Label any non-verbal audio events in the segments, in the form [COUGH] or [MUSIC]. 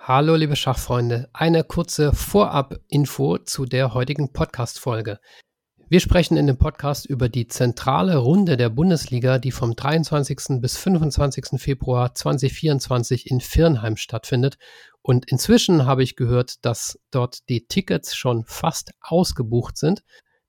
Hallo liebe Schachfreunde, eine kurze Vorab-Info zu der heutigen Podcast-Folge. Wir sprechen in dem Podcast über die zentrale Runde der Bundesliga, die vom 23. bis 25. Februar 2024 in Firnheim stattfindet. Und inzwischen habe ich gehört, dass dort die Tickets schon fast ausgebucht sind.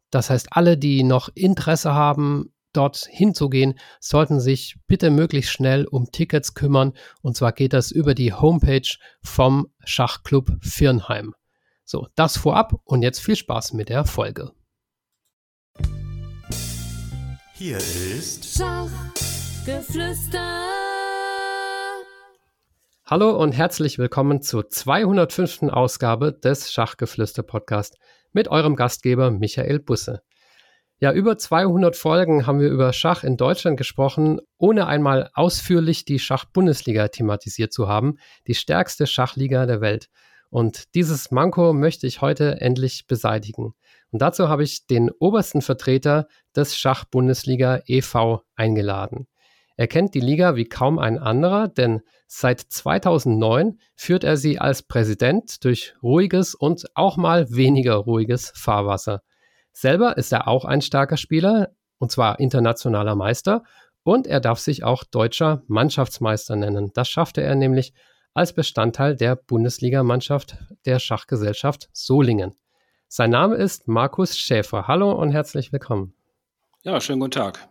Das heißt, alle, die noch Interesse haben, dort hinzugehen, sollten sich bitte möglichst schnell um Tickets kümmern. Und zwar geht das über die Homepage vom Schachclub Firnheim. So, das vorab und jetzt viel Spaß mit der Folge. Hier ist Schachgeflüster. Hallo und herzlich willkommen zur 205. Ausgabe des Schachgeflüster Podcast mit eurem Gastgeber Michael Busse. Ja, über 200 Folgen haben wir über Schach in Deutschland gesprochen, ohne einmal ausführlich die Schachbundesliga thematisiert zu haben, die stärkste Schachliga der Welt. Und dieses Manko möchte ich heute endlich beseitigen. Und dazu habe ich den obersten Vertreter des Schachbundesliga e.V. eingeladen. Er kennt die Liga wie kaum ein anderer, denn seit 2009 führt er sie als Präsident durch ruhiges und auch mal weniger ruhiges Fahrwasser. Selber ist er auch ein starker Spieler, und zwar internationaler Meister, und er darf sich auch deutscher Mannschaftsmeister nennen. Das schaffte er nämlich als Bestandteil der Bundesligamannschaft der Schachgesellschaft Solingen. Sein Name ist Markus Schäfer. Hallo und herzlich willkommen. Ja, schönen guten Tag.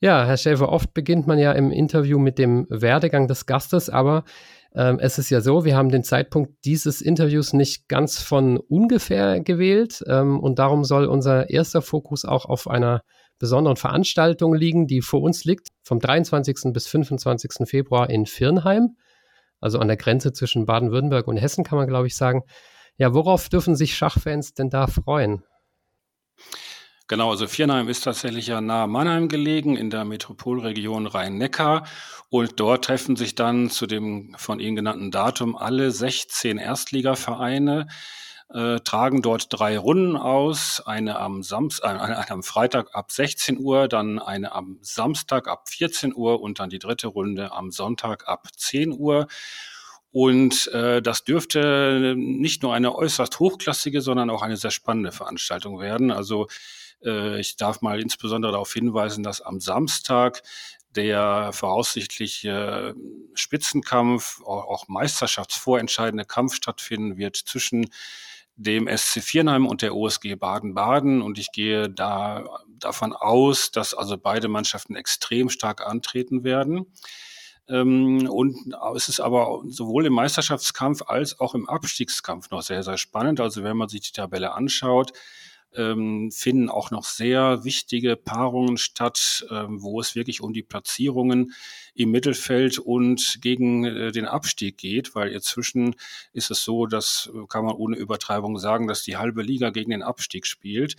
Ja, Herr Schäfer, oft beginnt man ja im Interview mit dem Werdegang des Gastes, aber ähm, es ist ja so, wir haben den Zeitpunkt dieses Interviews nicht ganz von ungefähr gewählt ähm, und darum soll unser erster Fokus auch auf einer besonderen Veranstaltung liegen, die vor uns liegt, vom 23. bis 25. Februar in Firnheim, also an der Grenze zwischen Baden-Württemberg und Hessen kann man, glaube ich, sagen. Ja, worauf dürfen sich Schachfans denn da freuen? Genau, also Viernheim ist tatsächlich ja nahe Mannheim gelegen, in der Metropolregion Rhein-Neckar. Und dort treffen sich dann zu dem von Ihnen genannten Datum alle 16 Erstligavereine, äh, tragen dort drei Runden aus, eine am, Samstag, äh, eine am Freitag ab 16 Uhr, dann eine am Samstag ab 14 Uhr und dann die dritte Runde am Sonntag ab 10 Uhr. Und äh, das dürfte nicht nur eine äußerst hochklassige, sondern auch eine sehr spannende Veranstaltung werden. Also ich darf mal insbesondere darauf hinweisen, dass am Samstag der voraussichtliche Spitzenkampf, auch meisterschaftsvorentscheidende Kampf stattfinden wird zwischen dem SC Viernheim und der OSG Baden-Baden. Und ich gehe da davon aus, dass also beide Mannschaften extrem stark antreten werden. Ähm, und es ist aber sowohl im Meisterschaftskampf als auch im Abstiegskampf noch sehr, sehr spannend. Also wenn man sich die Tabelle anschaut, ähm, finden auch noch sehr wichtige Paarungen statt, ähm, wo es wirklich um die Platzierungen im Mittelfeld und gegen äh, den Abstieg geht, weil inzwischen ist es so, dass äh, kann man ohne Übertreibung sagen, dass die halbe Liga gegen den Abstieg spielt.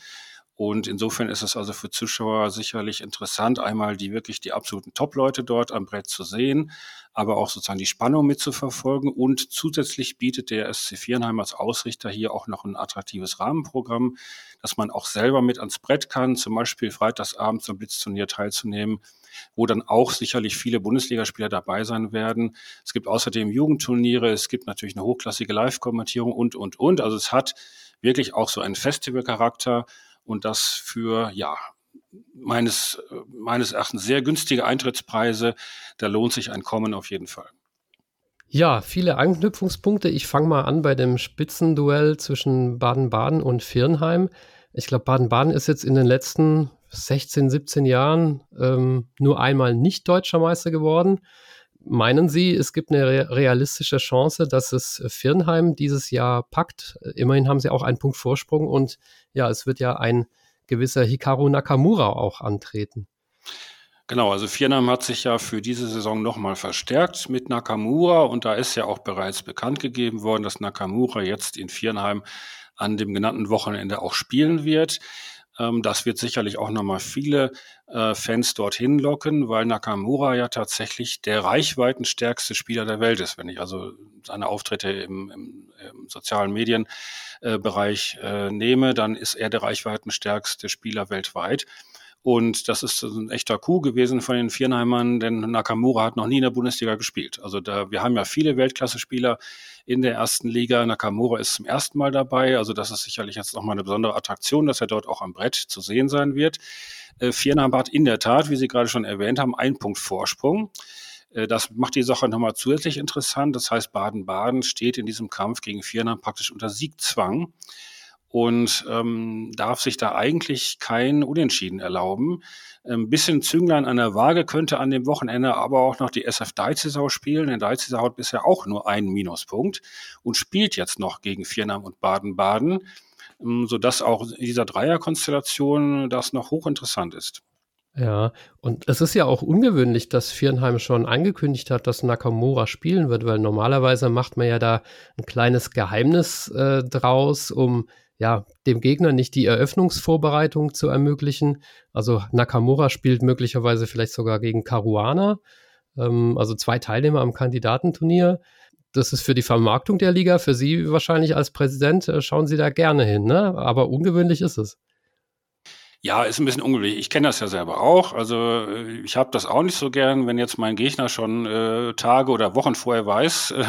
Und insofern ist es also für Zuschauer sicherlich interessant, einmal die wirklich die absoluten Top-Leute dort am Brett zu sehen, aber auch sozusagen die Spannung mitzuverfolgen. Und zusätzlich bietet der SC Vierenheim als Ausrichter hier auch noch ein attraktives Rahmenprogramm, dass man auch selber mit ans Brett kann, zum Beispiel freitagsabends am Blitzturnier teilzunehmen, wo dann auch sicherlich viele Bundesligaspieler dabei sein werden. Es gibt außerdem Jugendturniere, es gibt natürlich eine hochklassige Live-Kommentierung und, und, und. Also es hat wirklich auch so einen Festivalcharakter und das für, ja, meines, meines Erachtens sehr günstige Eintrittspreise. Da lohnt sich ein Kommen auf jeden Fall. Ja, viele Anknüpfungspunkte. Ich fange mal an bei dem Spitzenduell zwischen Baden-Baden und Firnheim. Ich glaube, Baden-Baden ist jetzt in den letzten 16, 17 Jahren ähm, nur einmal nicht deutscher Meister geworden. Meinen Sie, es gibt eine realistische Chance, dass es Firnheim dieses Jahr packt? Immerhin haben sie auch einen Punkt Vorsprung und ja, es wird ja ein gewisser Hikaru Nakamura auch antreten. Genau, also Firnheim hat sich ja für diese Saison nochmal verstärkt mit Nakamura und da ist ja auch bereits bekannt gegeben worden, dass Nakamura jetzt in Firnheim an dem genannten Wochenende auch spielen wird. Ähm, das wird sicherlich auch nochmal viele äh, Fans dorthin locken, weil Nakamura ja tatsächlich der reichweitenstärkste Spieler der Welt ist. Wenn ich also seine Auftritte im, im, im sozialen Medienbereich äh, äh, nehme, dann ist er der reichweitenstärkste Spieler weltweit. Und das ist ein echter Coup gewesen von den Vierenheimern, denn Nakamura hat noch nie in der Bundesliga gespielt. Also da, wir haben ja viele Weltklasse-Spieler in der ersten Liga. Nakamura ist zum ersten Mal dabei. Also das ist sicherlich jetzt nochmal eine besondere Attraktion, dass er dort auch am Brett zu sehen sein wird. Äh, Vierenheim hat in der Tat, wie Sie gerade schon erwähnt haben, einen Punkt Vorsprung. Äh, das macht die Sache nochmal zusätzlich interessant. Das heißt, Baden-Baden steht in diesem Kampf gegen Vierenheim praktisch unter Siegzwang und ähm, darf sich da eigentlich kein Unentschieden erlauben. Ein bisschen Zünglein an der Waage könnte an dem Wochenende aber auch noch die SF Deizisau spielen. Denn Deizisau hat bisher auch nur einen Minuspunkt und spielt jetzt noch gegen Viernam und Baden-Baden, ähm, sodass auch in dieser Dreierkonstellation das noch hochinteressant ist. Ja, und es ist ja auch ungewöhnlich, dass Vierenheim schon angekündigt hat, dass Nakamura spielen wird, weil normalerweise macht man ja da ein kleines Geheimnis äh, draus, um ja, dem Gegner nicht die Eröffnungsvorbereitung zu ermöglichen. Also Nakamura spielt möglicherweise vielleicht sogar gegen Caruana, ähm, also zwei Teilnehmer am Kandidatenturnier. Das ist für die Vermarktung der Liga, für Sie wahrscheinlich als Präsident, äh, schauen Sie da gerne hin, ne? Aber ungewöhnlich ist es. Ja, ist ein bisschen ungewöhnlich. Ich kenne das ja selber auch. Also äh, ich habe das auch nicht so gern, wenn jetzt mein Gegner schon äh, Tage oder Wochen vorher weiß, äh,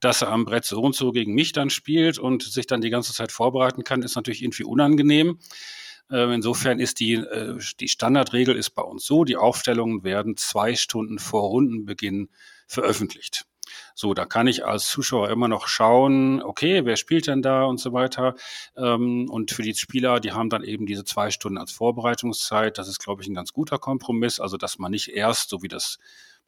dass er am Brett so und so gegen mich dann spielt und sich dann die ganze Zeit vorbereiten kann, ist natürlich irgendwie unangenehm. Äh, insofern ist die, äh, die Standardregel ist bei uns so, die Aufstellungen werden zwei Stunden vor Rundenbeginn veröffentlicht. So, da kann ich als Zuschauer immer noch schauen, okay, wer spielt denn da und so weiter. Ähm, und für die Spieler, die haben dann eben diese zwei Stunden als Vorbereitungszeit. Das ist, glaube ich, ein ganz guter Kompromiss. Also, dass man nicht erst, so wie das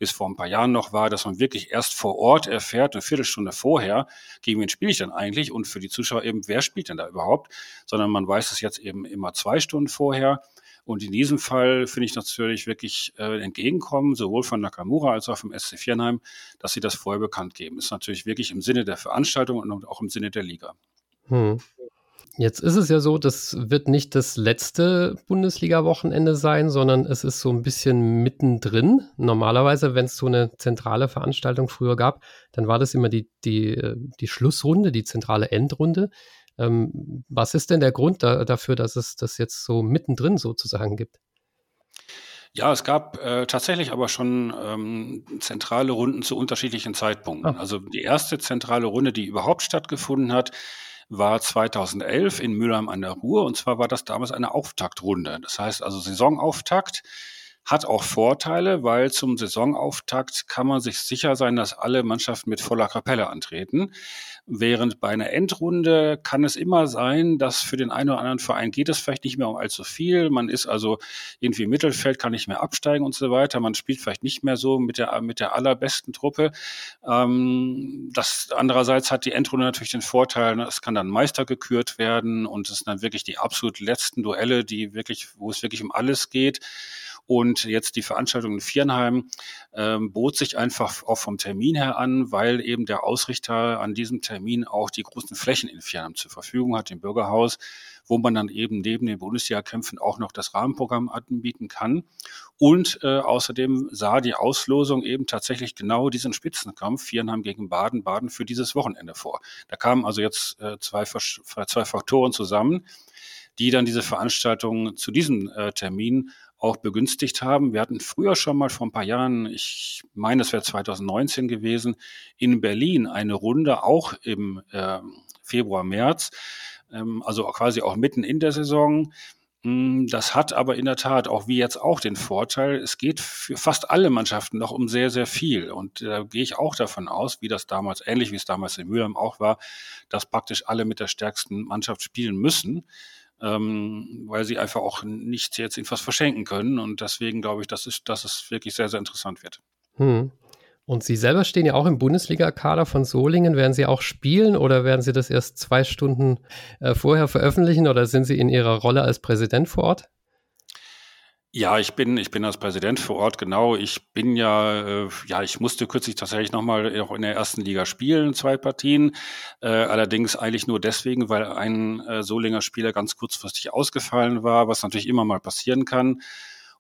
bis vor ein paar Jahren noch war, dass man wirklich erst vor Ort erfährt, eine Viertelstunde vorher, gegen wen spiele ich denn eigentlich und für die Zuschauer eben, wer spielt denn da überhaupt, sondern man weiß es jetzt eben immer zwei Stunden vorher und in diesem Fall finde ich natürlich wirklich äh, entgegenkommen, sowohl von Nakamura als auch vom SC Viernheim, dass sie das vorher bekannt geben. Ist natürlich wirklich im Sinne der Veranstaltung und auch im Sinne der Liga. Hm. Jetzt ist es ja so, das wird nicht das letzte Bundesliga-Wochenende sein, sondern es ist so ein bisschen mittendrin. Normalerweise, wenn es so eine zentrale Veranstaltung früher gab, dann war das immer die, die, äh, die Schlussrunde, die zentrale Endrunde. Ähm, was ist denn der Grund da, dafür, dass es das jetzt so mittendrin sozusagen gibt? Ja, es gab äh, tatsächlich aber schon ähm, zentrale Runden zu unterschiedlichen Zeitpunkten. Ah. Also die erste zentrale Runde, die überhaupt stattgefunden hat, war 2011 in Mülheim an der Ruhr. Und zwar war das damals eine Auftaktrunde. Das heißt also Saisonauftakt hat auch Vorteile, weil zum Saisonauftakt kann man sich sicher sein, dass alle Mannschaften mit voller Kapelle antreten. Während bei einer Endrunde kann es immer sein, dass für den einen oder anderen Verein geht es vielleicht nicht mehr um allzu viel. Man ist also irgendwie im Mittelfeld, kann nicht mehr absteigen und so weiter. Man spielt vielleicht nicht mehr so mit der, mit der allerbesten Truppe. Ähm, das andererseits hat die Endrunde natürlich den Vorteil, es kann dann Meister gekürt werden und es sind dann wirklich die absolut letzten Duelle, die wirklich, wo es wirklich um alles geht. Und jetzt die Veranstaltung in Viernheim ähm, bot sich einfach auch vom Termin her an, weil eben der Ausrichter an diesem Termin auch die großen Flächen in Viernheim zur Verfügung hat, im Bürgerhaus, wo man dann eben neben den Bundesliga-Kämpfen auch noch das Rahmenprogramm anbieten kann. Und äh, außerdem sah die Auslosung eben tatsächlich genau diesen Spitzenkampf Viernheim gegen Baden-Baden für dieses Wochenende vor. Da kamen also jetzt äh, zwei, zwei Faktoren zusammen die dann diese Veranstaltung zu diesem äh, Termin auch begünstigt haben. Wir hatten früher schon mal vor ein paar Jahren, ich meine, es wäre 2019 gewesen, in Berlin eine Runde, auch im äh, Februar, März, ähm, also quasi auch mitten in der Saison. Hm, das hat aber in der Tat auch wie jetzt auch den Vorteil, es geht für fast alle Mannschaften noch um sehr, sehr viel. Und da gehe ich auch davon aus, wie das damals, ähnlich wie es damals in Mülheim auch war, dass praktisch alle mit der stärksten Mannschaft spielen müssen ähm, weil sie einfach auch nicht jetzt irgendwas verschenken können. Und deswegen glaube ich, dass es, dass es wirklich sehr, sehr interessant wird. Hm. Und Sie selber stehen ja auch im Bundesliga-Kader von Solingen. Werden Sie auch spielen oder werden Sie das erst zwei Stunden äh, vorher veröffentlichen oder sind Sie in Ihrer Rolle als Präsident vor Ort? Ja, ich bin, ich bin als Präsident vor Ort, genau. Ich bin ja, äh, ja, ich musste kürzlich tatsächlich nochmal auch in der ersten Liga spielen, zwei Partien. Äh, allerdings eigentlich nur deswegen, weil ein äh, Solinger Spieler ganz kurzfristig ausgefallen war, was natürlich immer mal passieren kann.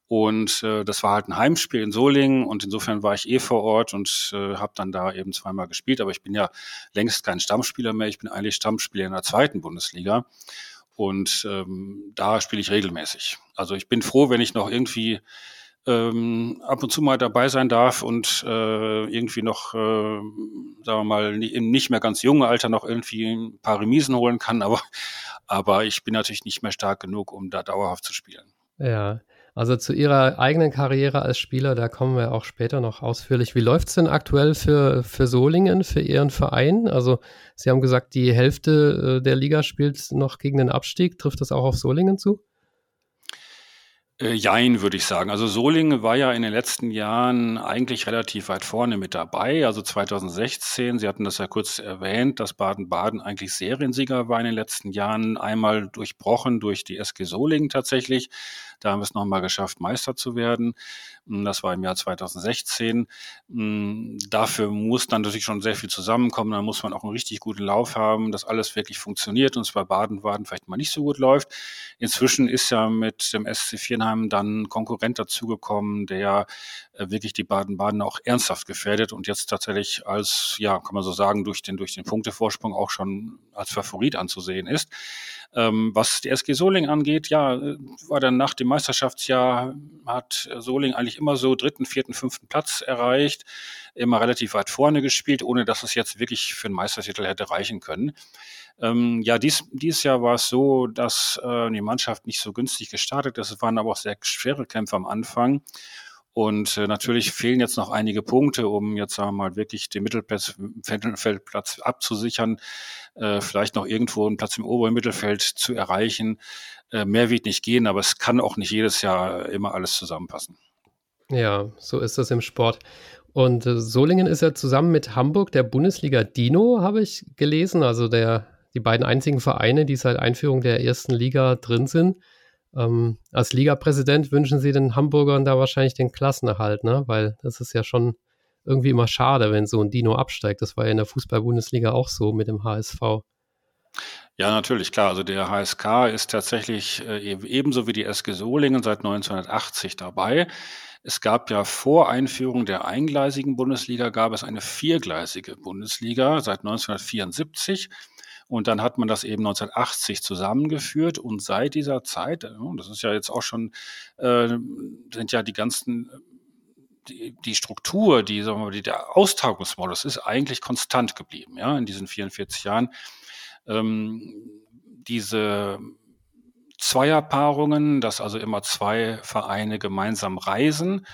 Und äh, das war halt ein Heimspiel in Solingen und insofern war ich eh vor Ort und äh, habe dann da eben zweimal gespielt. Aber ich bin ja längst kein Stammspieler mehr. Ich bin eigentlich Stammspieler in der zweiten Bundesliga. Und ähm, da spiele ich regelmäßig. Also ich bin froh, wenn ich noch irgendwie ähm, ab und zu mal dabei sein darf und äh, irgendwie noch, äh, sagen wir mal, im nicht mehr ganz jungen Alter noch irgendwie ein paar Remisen holen kann, aber, aber ich bin natürlich nicht mehr stark genug, um da dauerhaft zu spielen. Ja, also zu Ihrer eigenen Karriere als Spieler, da kommen wir auch später noch ausführlich. Wie läuft es denn aktuell für, für Solingen, für Ihren Verein? Also Sie haben gesagt, die Hälfte äh, der Liga spielt noch gegen den Abstieg. Trifft das auch auf Solingen zu? Äh, jein, würde ich sagen. Also Solingen war ja in den letzten Jahren eigentlich relativ weit vorne mit dabei. Also 2016, Sie hatten das ja kurz erwähnt, dass Baden-Baden eigentlich Seriensieger war in den letzten Jahren. Einmal durchbrochen durch die SG Solingen tatsächlich. Da haben wir es nochmal geschafft, Meister zu werden. Hm, das war im Jahr 2016. Hm, dafür muss dann natürlich schon sehr viel zusammenkommen. Da muss man auch einen richtig guten Lauf haben, dass alles wirklich funktioniert und es bei Baden-Baden vielleicht mal nicht so gut läuft. Inzwischen ist ja mit dem SC Hoffenheim dann ein Konkurrent dazugekommen, der äh, wirklich die Baden-Baden auch ernsthaft gefährdet und jetzt tatsächlich als, ja, kann man so sagen, durch den, durch den Punktevorsprung auch schon als Favorit anzusehen ist. Ähm, was die SG Soling angeht, ja, äh, war dann nach dem Meisterschaftsjahr, hat Soling eigentlich immer so dritten, vierten, fünften Platz erreicht, immer relativ weit vorne gespielt, ohne dass es jetzt wirklich für einen Meistertitel hätte reichen können. Ähm, ja, dies, dieses Jahr war es so, dass äh, die Mannschaft nicht so günstig gestartet ist. Es waren aber auch sehr schwere Kämpfe am Anfang. Und äh, natürlich fehlen jetzt noch einige Punkte, um jetzt sagen wir mal wirklich den Mittelfeldplatz abzusichern, äh, vielleicht noch irgendwo einen Platz im oberen Mittelfeld zu erreichen. Äh, mehr wird nicht gehen, aber es kann auch nicht jedes Jahr immer alles zusammenpassen. Ja, so ist das im Sport. Und Solingen ist ja zusammen mit Hamburg der Bundesliga Dino, habe ich gelesen, also der, die beiden einzigen Vereine, die seit Einführung der ersten Liga drin sind. Ähm, als Ligapräsident wünschen Sie den Hamburgern da wahrscheinlich den Klassenerhalt, ne? Weil das ist ja schon irgendwie immer schade, wenn so ein Dino absteigt. Das war ja in der Fußball-Bundesliga auch so mit dem HSV. Ja, natürlich, klar. Also der HSK ist tatsächlich äh, ebenso wie die SG Solingen seit 1980 dabei. Es gab ja vor Einführung der eingleisigen Bundesliga gab es eine viergleisige Bundesliga seit 1974. Und dann hat man das eben 1980 zusammengeführt und seit dieser Zeit, das ist ja jetzt auch schon, äh, sind ja die ganzen die, die Struktur, die, sagen wir mal, die, der Austragungsmodus ist eigentlich konstant geblieben, ja, in diesen 44 Jahren. Ähm, diese Zweierpaarungen, dass also immer zwei Vereine gemeinsam reisen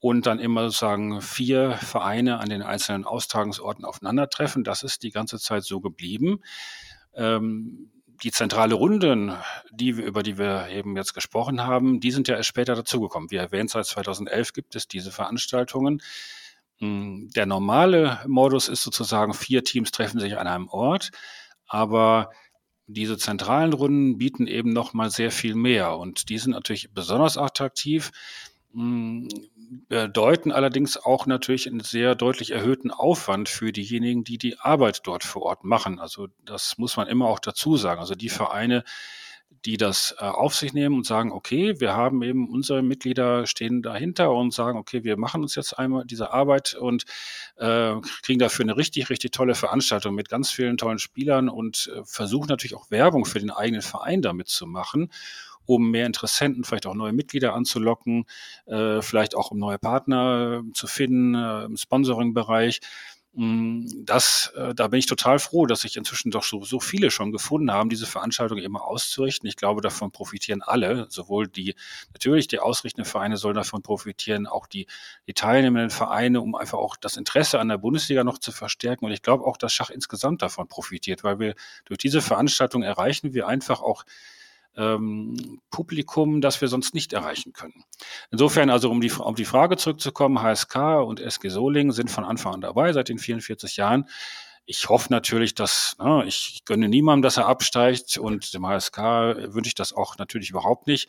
und dann immer sozusagen vier Vereine an den einzelnen Austragungsorten aufeinandertreffen. Das ist die ganze Zeit so geblieben. Ähm, die zentrale Runden, die wir, über die wir eben jetzt gesprochen haben, die sind ja erst später dazugekommen. Wie erwähnt, seit 2011 gibt es diese Veranstaltungen. Hm, der normale Modus ist sozusagen, vier Teams treffen sich an einem Ort, aber diese zentralen Runden bieten eben noch mal sehr viel mehr und die sind natürlich besonders attraktiv, bedeuten allerdings auch natürlich einen sehr deutlich erhöhten Aufwand für diejenigen, die die Arbeit dort vor Ort machen. Also das muss man immer auch dazu sagen. Also die Vereine, die das äh, auf sich nehmen und sagen, okay, wir haben eben unsere Mitglieder stehen dahinter und sagen, okay, wir machen uns jetzt einmal diese Arbeit und äh, kriegen dafür eine richtig, richtig tolle Veranstaltung mit ganz vielen tollen Spielern und äh, versuchen natürlich auch Werbung für den eigenen Verein damit zu machen um mehr Interessenten, vielleicht auch neue Mitglieder anzulocken, äh, vielleicht auch um neue Partner zu finden äh, im Sponsoring-Bereich. Mm, das, äh, da bin ich total froh, dass sich inzwischen doch so, so viele schon gefunden haben, diese Veranstaltung immer auszurichten. Ich glaube, davon profitieren alle, sowohl die, natürlich die ausrichtenden Vereine sollen davon profitieren, auch die, die teilnehmenden Vereine, um einfach auch das Interesse an der Bundesliga noch zu verstärken. Und ich glaube auch, dass Schach insgesamt davon profitiert, weil wir durch diese Veranstaltung erreichen wir einfach auch ähm, Publikum, das wir sonst nicht erreichen können. Insofern also, um die, um die Frage zurückzukommen, HSK und SG Solingen sind von Anfang an dabei, seit den 44 Jahren. Ich hoffe natürlich, dass, ne, ich gönne niemandem, dass er absteigt und dem HSK wünsche ich das auch natürlich überhaupt nicht.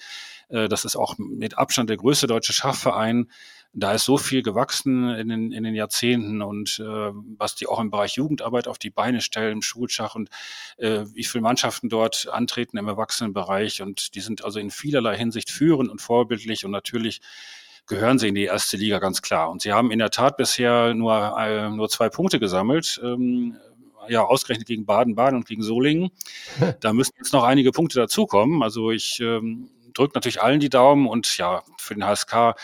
Äh, das ist auch mit Abstand der größte deutsche Schachverein da ist so viel gewachsen in den, in den Jahrzehnten und äh, was die auch im Bereich Jugendarbeit auf die Beine stellen, im Schulschach und äh, wie viele Mannschaften dort antreten im Erwachsenenbereich und die sind also in vielerlei Hinsicht führend und vorbildlich und natürlich gehören sie in die erste Liga ganz klar. Und sie haben in der Tat bisher nur, äh, nur zwei Punkte gesammelt. Ähm, ja ausgerechnet gegen Baden-Baden und gegen Solingen. [LAUGHS] da müssen jetzt noch einige Punkte dazukommen. Also ich ähm, drücke natürlich allen die Daumen und ja, für den HSK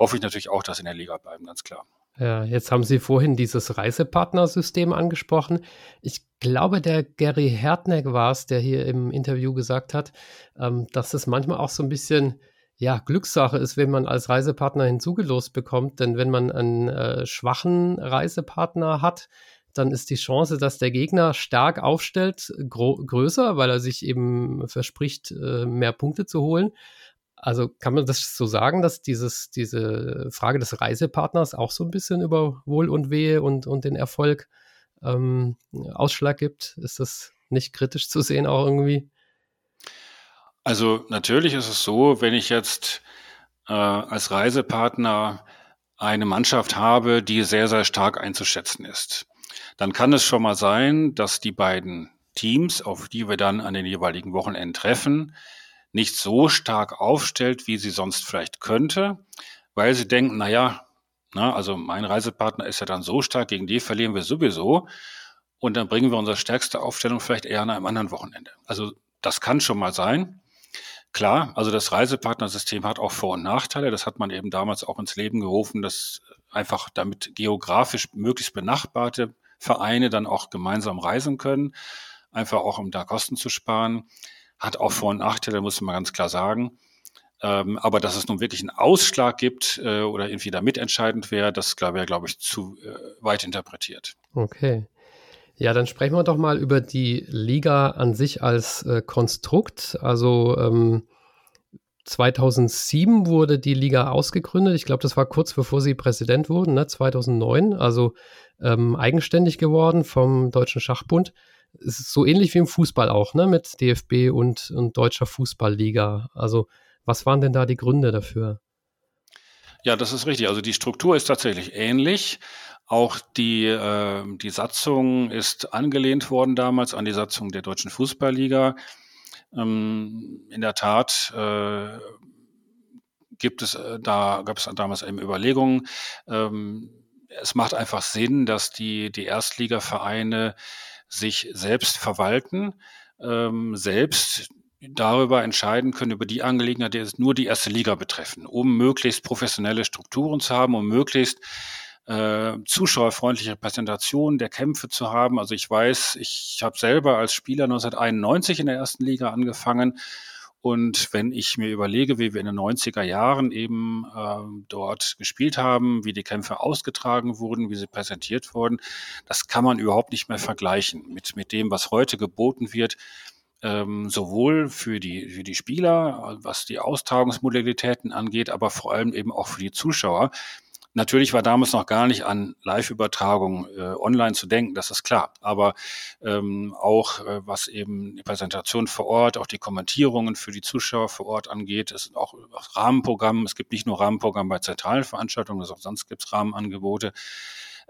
hoffe ich natürlich auch, dass sie in der Liga bleiben, ganz klar. Ja, jetzt haben Sie vorhin dieses Reisepartnersystem angesprochen. Ich glaube, der Gary Hertneck war es, der hier im Interview gesagt hat, ähm, dass es manchmal auch so ein bisschen ja, Glückssache ist, wenn man als Reisepartner hinzugelost bekommt. Denn wenn man einen äh, schwachen Reisepartner hat, dann ist die Chance, dass der Gegner stark aufstellt, größer, weil er sich eben verspricht, äh, mehr Punkte zu holen. Also kann man das so sagen, dass dieses, diese Frage des Reisepartners auch so ein bisschen über Wohl und Wehe und, und den Erfolg ähm, Ausschlag gibt? Ist das nicht kritisch zu sehen auch irgendwie? Also natürlich ist es so, wenn ich jetzt äh, als Reisepartner eine Mannschaft habe, die sehr, sehr stark einzuschätzen ist, dann kann es schon mal sein, dass die beiden Teams, auf die wir dann an den jeweiligen Wochenenden treffen, nicht so stark aufstellt, wie sie sonst vielleicht könnte, weil sie denken, naja, na, also mein Reisepartner ist ja dann so stark, gegen die verlieren wir sowieso. Und dann bringen wir unsere stärkste Aufstellung vielleicht eher an einem anderen Wochenende. Also das kann schon mal sein. Klar, also das Reisepartnersystem hat auch Vor- und Nachteile. Das hat man eben damals auch ins Leben gerufen, dass einfach damit geografisch möglichst benachbarte Vereine dann auch gemeinsam reisen können. Einfach auch, um da Kosten zu sparen hat auch Vor- und Nachteile, muss man ganz klar sagen. Ähm, aber dass es nun wirklich einen Ausschlag gibt äh, oder irgendwie da mitentscheidend wäre, das wäre, glaube ich, zu äh, weit interpretiert. Okay. Ja, dann sprechen wir doch mal über die Liga an sich als äh, Konstrukt. Also ähm, 2007 wurde die Liga ausgegründet. Ich glaube, das war kurz bevor Sie Präsident wurden, ne? 2009. Also ähm, eigenständig geworden vom Deutschen Schachbund es ist so ähnlich wie im Fußball auch, ne, mit DFB und, und Deutscher Fußballliga. Also, was waren denn da die Gründe dafür? Ja, das ist richtig. Also die Struktur ist tatsächlich ähnlich. Auch die, äh, die Satzung ist angelehnt worden damals an die Satzung der Deutschen Fußballliga. Ähm, in der Tat äh, gibt es äh, da gab es damals eben Überlegungen. Ähm, es macht einfach Sinn, dass die die Erstligavereine sich selbst verwalten, ähm, selbst darüber entscheiden können, über die Angelegenheit, die nur die erste Liga betreffen, um möglichst professionelle Strukturen zu haben, um möglichst äh, zuschauerfreundliche Präsentationen der Kämpfe zu haben. Also ich weiß, ich habe selber als Spieler 1991 in der ersten Liga angefangen und wenn ich mir überlege, wie wir in den 90er Jahren eben äh, dort gespielt haben, wie die Kämpfe ausgetragen wurden, wie sie präsentiert wurden, das kann man überhaupt nicht mehr vergleichen mit, mit dem, was heute geboten wird. Ähm, sowohl für die, für die Spieler, was die Austragungsmodalitäten angeht, aber vor allem eben auch für die Zuschauer. Natürlich war damals noch gar nicht an Live-Übertragung äh, online zu denken, das ist klar. Aber ähm, auch äh, was eben die Präsentation vor Ort, auch die Kommentierungen für die Zuschauer vor Ort angeht, es sind auch, auch Rahmenprogramm. Es gibt nicht nur Rahmenprogramm bei zentralen Veranstaltungen, sondern auch sonst gibt es Rahmenangebote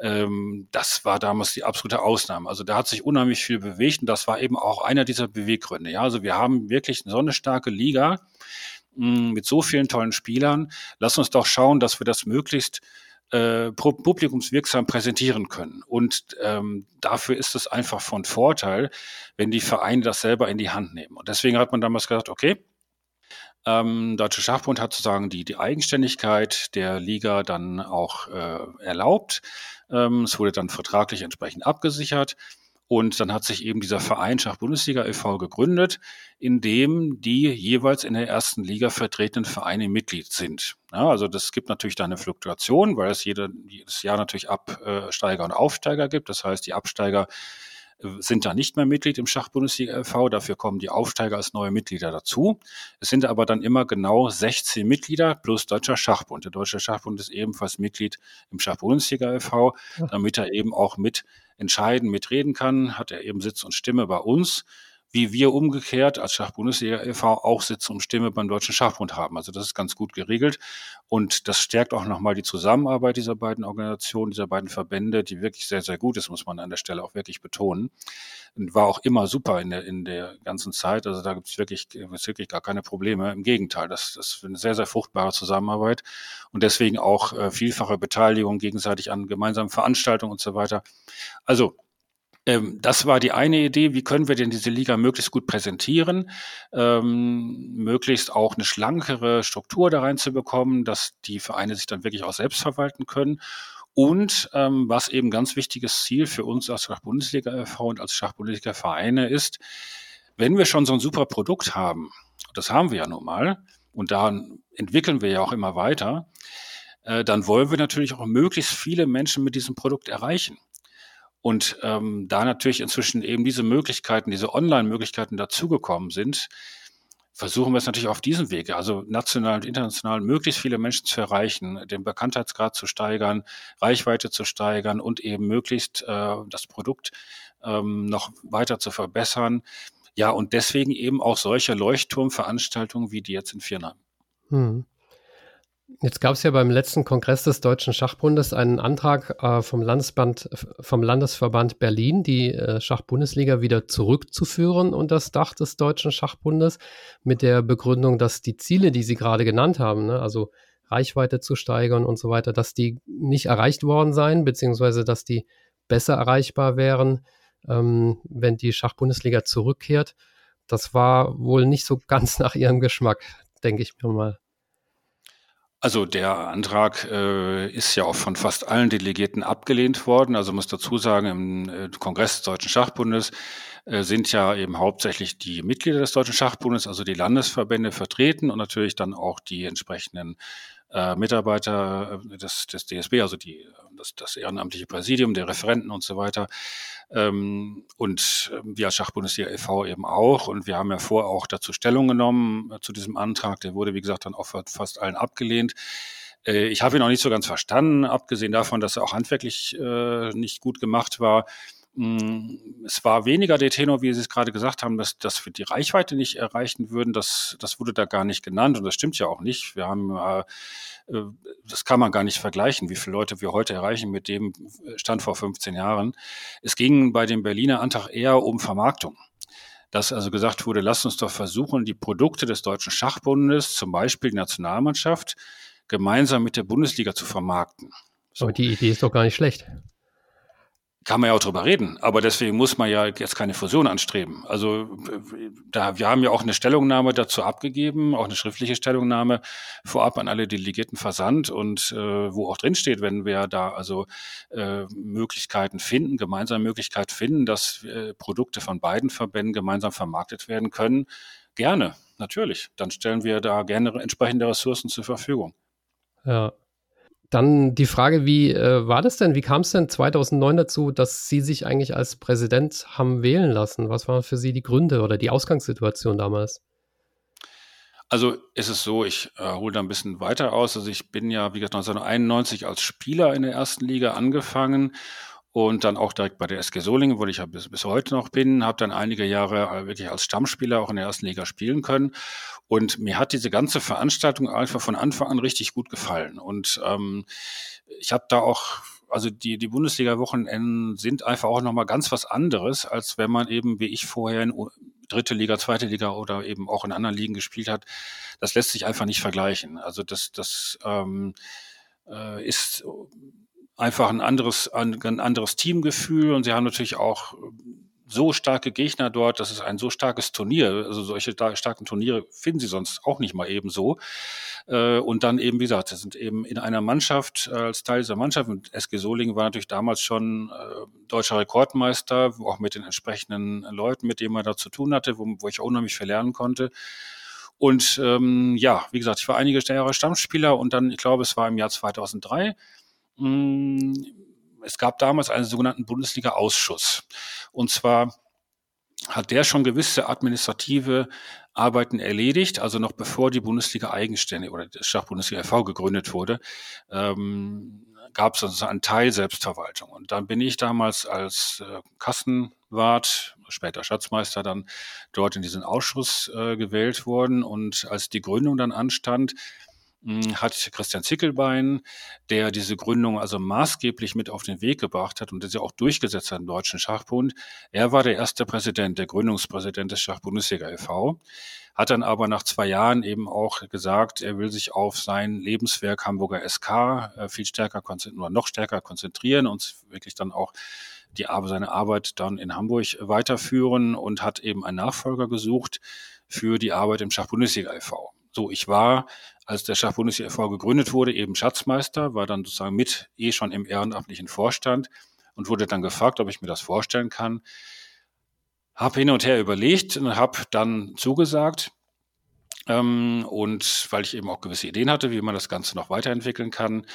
ähm, das war damals die absolute Ausnahme. Also da hat sich unheimlich viel bewegt und das war eben auch einer dieser Beweggründe. Ja, also wir haben wirklich eine starke Liga, mit so vielen tollen Spielern. Lass uns doch schauen, dass wir das möglichst äh, publikumswirksam präsentieren können. Und ähm, dafür ist es einfach von Vorteil, wenn die Vereine das selber in die Hand nehmen. Und deswegen hat man damals gesagt, okay, ähm, Deutsche Schachbund hat sozusagen die, die Eigenständigkeit der Liga dann auch äh, erlaubt. Ähm, es wurde dann vertraglich entsprechend abgesichert. Und dann hat sich eben dieser Verein Schach-Bundesliga e.V. gegründet, in dem die jeweils in der ersten Liga vertretenen Vereine Mitglied sind. Ja, also das gibt natürlich da eine Fluktuation, weil es jede, jedes Jahr natürlich Absteiger und Aufsteiger gibt. Das heißt, die Absteiger äh, sind da nicht mehr Mitglied im Schach-Bundesliga e.V. Dafür kommen die Aufsteiger als neue Mitglieder dazu. Es sind aber dann immer genau 16 Mitglieder plus Deutscher Schachbund. Der Deutsche Schachbund ist ebenfalls Mitglied im Schach-Bundesliga e.V., damit er eben auch mit entscheiden, mitreden kann, hat er eben Sitz und Stimme bei uns, wie wir umgekehrt als Schachbundesliga e.V. auch Sitz und Stimme beim Deutschen Schachbund haben. Also das ist ganz gut geregelt und das stärkt auch nochmal die Zusammenarbeit dieser beiden Organisationen, dieser beiden Verbände, die wirklich sehr, sehr gut ist, muss man an der Stelle auch wirklich betonen. Und war auch immer super in der, in der ganzen Zeit. Also da gibt es wirklich, wirklich gar keine Probleme. Im Gegenteil, das, das ist eine sehr, sehr fruchtbare Zusammenarbeit und deswegen auch äh, vielfache Beteiligung gegenseitig an gemeinsamen Veranstaltungen und so weiter. Also das war die eine Idee, wie können wir denn diese Liga möglichst gut präsentieren, ähm, möglichst auch eine schlankere Struktur da reinzubekommen, dass die Vereine sich dann wirklich auch selbst verwalten können. Und ähm, was eben ganz wichtiges Ziel für uns als Schachbundesliga e.V. und als Schachbundesliga-Vereine ist, wenn wir schon so ein super Produkt haben, das haben wir ja nun mal, und da entwickeln wir ja auch immer weiter, äh, dann wollen wir natürlich auch möglichst viele Menschen mit diesem Produkt erreichen. Und ähm, da natürlich inzwischen eben diese Möglichkeiten, diese Online-Möglichkeiten dazugekommen sind, versuchen wir es natürlich auf diesem Wege, also national und international, möglichst viele Menschen zu erreichen, den Bekanntheitsgrad zu steigern, Reichweite zu steigern und eben möglichst äh, das Produkt ähm, noch weiter zu verbessern. Ja, und deswegen eben auch solche Leuchtturmveranstaltungen wie die jetzt in Viernheim. Hm. Jetzt gab es ja beim letzten Kongress des Deutschen Schachbundes einen Antrag äh, vom, Landesband, vom Landesverband Berlin, die äh, Schachbundesliga wieder zurückzuführen unter das Dach des Deutschen Schachbundes, mit der Begründung, dass die Ziele, die Sie gerade genannt haben, ne, also Reichweite zu steigern und so weiter, dass die nicht erreicht worden seien, beziehungsweise dass die besser erreichbar wären, ähm, wenn die Schachbundesliga zurückkehrt. Das war wohl nicht so [LAUGHS] ganz nach Ihrem Geschmack, denke ich mir mal. Also der Antrag äh, ist ja auch von fast allen Delegierten abgelehnt worden. Also muss dazu sagen, im äh, Kongress des Deutschen Schachbundes äh, sind ja eben hauptsächlich die Mitglieder des Deutschen Schachbundes, also die Landesverbände vertreten und natürlich dann auch die entsprechenden äh, Mitarbeiter äh, des, des DSB, also die, das, das ehrenamtliche Präsidium, der Referenten und so weiter. Ähm, und äh, wir als Schachbundesliga e.V. eben auch. Und wir haben ja vor auch dazu Stellung genommen äh, zu diesem Antrag. Der wurde, wie gesagt, dann auch fast allen abgelehnt. Äh, ich habe ihn auch nicht so ganz verstanden, abgesehen davon, dass er auch handwerklich äh, nicht gut gemacht war. Es war weniger der Tenor, wie Sie es gerade gesagt haben, dass, dass wir die Reichweite nicht erreichen würden. Das, das wurde da gar nicht genannt und das stimmt ja auch nicht. Wir haben, äh, äh das kann man gar nicht vergleichen, wie viele Leute wir heute erreichen mit dem Stand vor 15 Jahren. Es ging bei dem Berliner Antrag eher um Vermarktung dass also gesagt wurde, lasst uns doch versuchen, die Produkte des Deutschen Schachbundes, zum Beispiel die Nationalmannschaft, gemeinsam mit der Bundesliga zu vermarkten. So. Aber die Idee ist doch gar nicht schlecht kann man ja auch drüber reden, aber deswegen muss man ja jetzt keine Fusion anstreben. Also da, wir haben ja auch eine Stellungnahme dazu abgegeben, auch eine schriftliche Stellungnahme vorab an alle Delegierten versandt und äh, wo auch drin steht, wenn wir da also äh, Möglichkeiten finden, gemeinsam Möglichkeiten finden, dass äh, Produkte von beiden Verbänden gemeinsam vermarktet werden können, gerne, natürlich. Dann stellen wir da gerne entsprechende Ressourcen zur Verfügung. Ja, dann die Frage, wie äh, war das denn? Wie kam es denn 2009 dazu, dass Sie sich eigentlich als Präsident haben wählen lassen? Was waren für Sie die Gründe oder die Ausgangssituation damals? Also ist es so, ich äh, hole da ein bisschen weiter aus. Also ich bin ja, wie gesagt, 1991 als Spieler in der ersten Liga angefangen und dann auch direkt bei der SG Solingen, wo ich ja bis, bis heute noch bin, habe dann einige Jahre äh, wirklich als Stammspieler auch in der ersten Liga spielen können. Und mir hat diese ganze Veranstaltung einfach von Anfang an richtig gut gefallen. Und ähm, ich habe da auch, also die, die Bundesliga-Wochenenden sind einfach auch nochmal ganz was anderes, als wenn man eben, wie ich vorher in dritte Liga, zweite Liga oder eben auch in anderen Ligen gespielt hat. Das lässt sich einfach nicht vergleichen. Also das, das ähm, äh, ist einfach ein anderes, ein, ein anderes Teamgefühl und sie haben natürlich auch so starke Gegner dort, das ist ein so starkes Turnier. Also solche starken Turniere finden sie sonst auch nicht mal eben so. Äh, und dann eben, wie gesagt, das sind eben in einer Mannschaft, äh, als Teil dieser Mannschaft, und SG Solingen war natürlich damals schon äh, deutscher Rekordmeister, auch mit den entsprechenden Leuten, mit denen man da zu tun hatte, wo, wo ich unheimlich viel lernen konnte. Und ähm, ja, wie gesagt, ich war einige Jahre Stammspieler und dann, ich glaube, es war im Jahr 2003, mh, es gab damals einen sogenannten Bundesliga-Ausschuss. Und zwar hat der schon gewisse administrative Arbeiten erledigt, also noch bevor die Bundesliga eigenständig oder das Schachbundesliga e.V. gegründet wurde, ähm, gab es also einen Teil Selbstverwaltung. Und dann bin ich damals als äh, Kassenwart, später Schatzmeister, dann dort in diesen Ausschuss äh, gewählt worden. Und als die Gründung dann anstand, hat Christian Zickelbein, der diese Gründung also maßgeblich mit auf den Weg gebracht hat und das ja auch durchgesetzt hat im Deutschen Schachbund. Er war der erste Präsident, der Gründungspräsident des Schachbundesliga e.V., hat dann aber nach zwei Jahren eben auch gesagt, er will sich auf sein Lebenswerk Hamburger SK äh, viel stärker konzentrieren oder noch stärker konzentrieren und wirklich dann auch die, seine Arbeit dann in Hamburg weiterführen und hat eben einen Nachfolger gesucht für die Arbeit im Schachbundesliga e.V. So, ich war, als der Schachbundesliga e.V. gegründet wurde, eben Schatzmeister, war dann sozusagen mit eh schon im ehrenamtlichen Vorstand und wurde dann gefragt, ob ich mir das vorstellen kann. Hab hin und her überlegt und habe dann zugesagt. Ähm, und weil ich eben auch gewisse Ideen hatte, wie man das Ganze noch weiterentwickeln kann.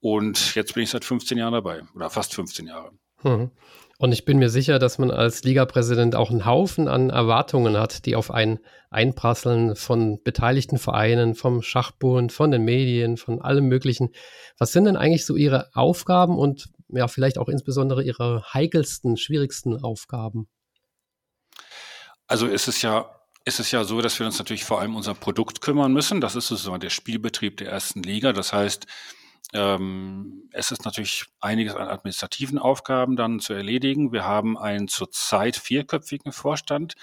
Und jetzt bin ich seit 15 Jahren dabei oder fast 15 Jahre. Mhm. Und ich bin mir sicher, dass man als Ligapräsident auch einen Haufen an Erwartungen hat, die auf einen einprasseln von beteiligten Vereinen, vom Schachbund, von den Medien, von allem Möglichen. Was sind denn eigentlich so Ihre Aufgaben und ja, vielleicht auch insbesondere Ihre heikelsten, schwierigsten Aufgaben? Also ist es ja ist es ja so, dass wir uns natürlich vor allem unser Produkt kümmern müssen. Das ist sozusagen der Spielbetrieb der ersten Liga. Das heißt, ähm, es ist natürlich einiges an administrativen Aufgaben dann zu erledigen. Wir haben einen zurzeit vierköpfigen Vorstand.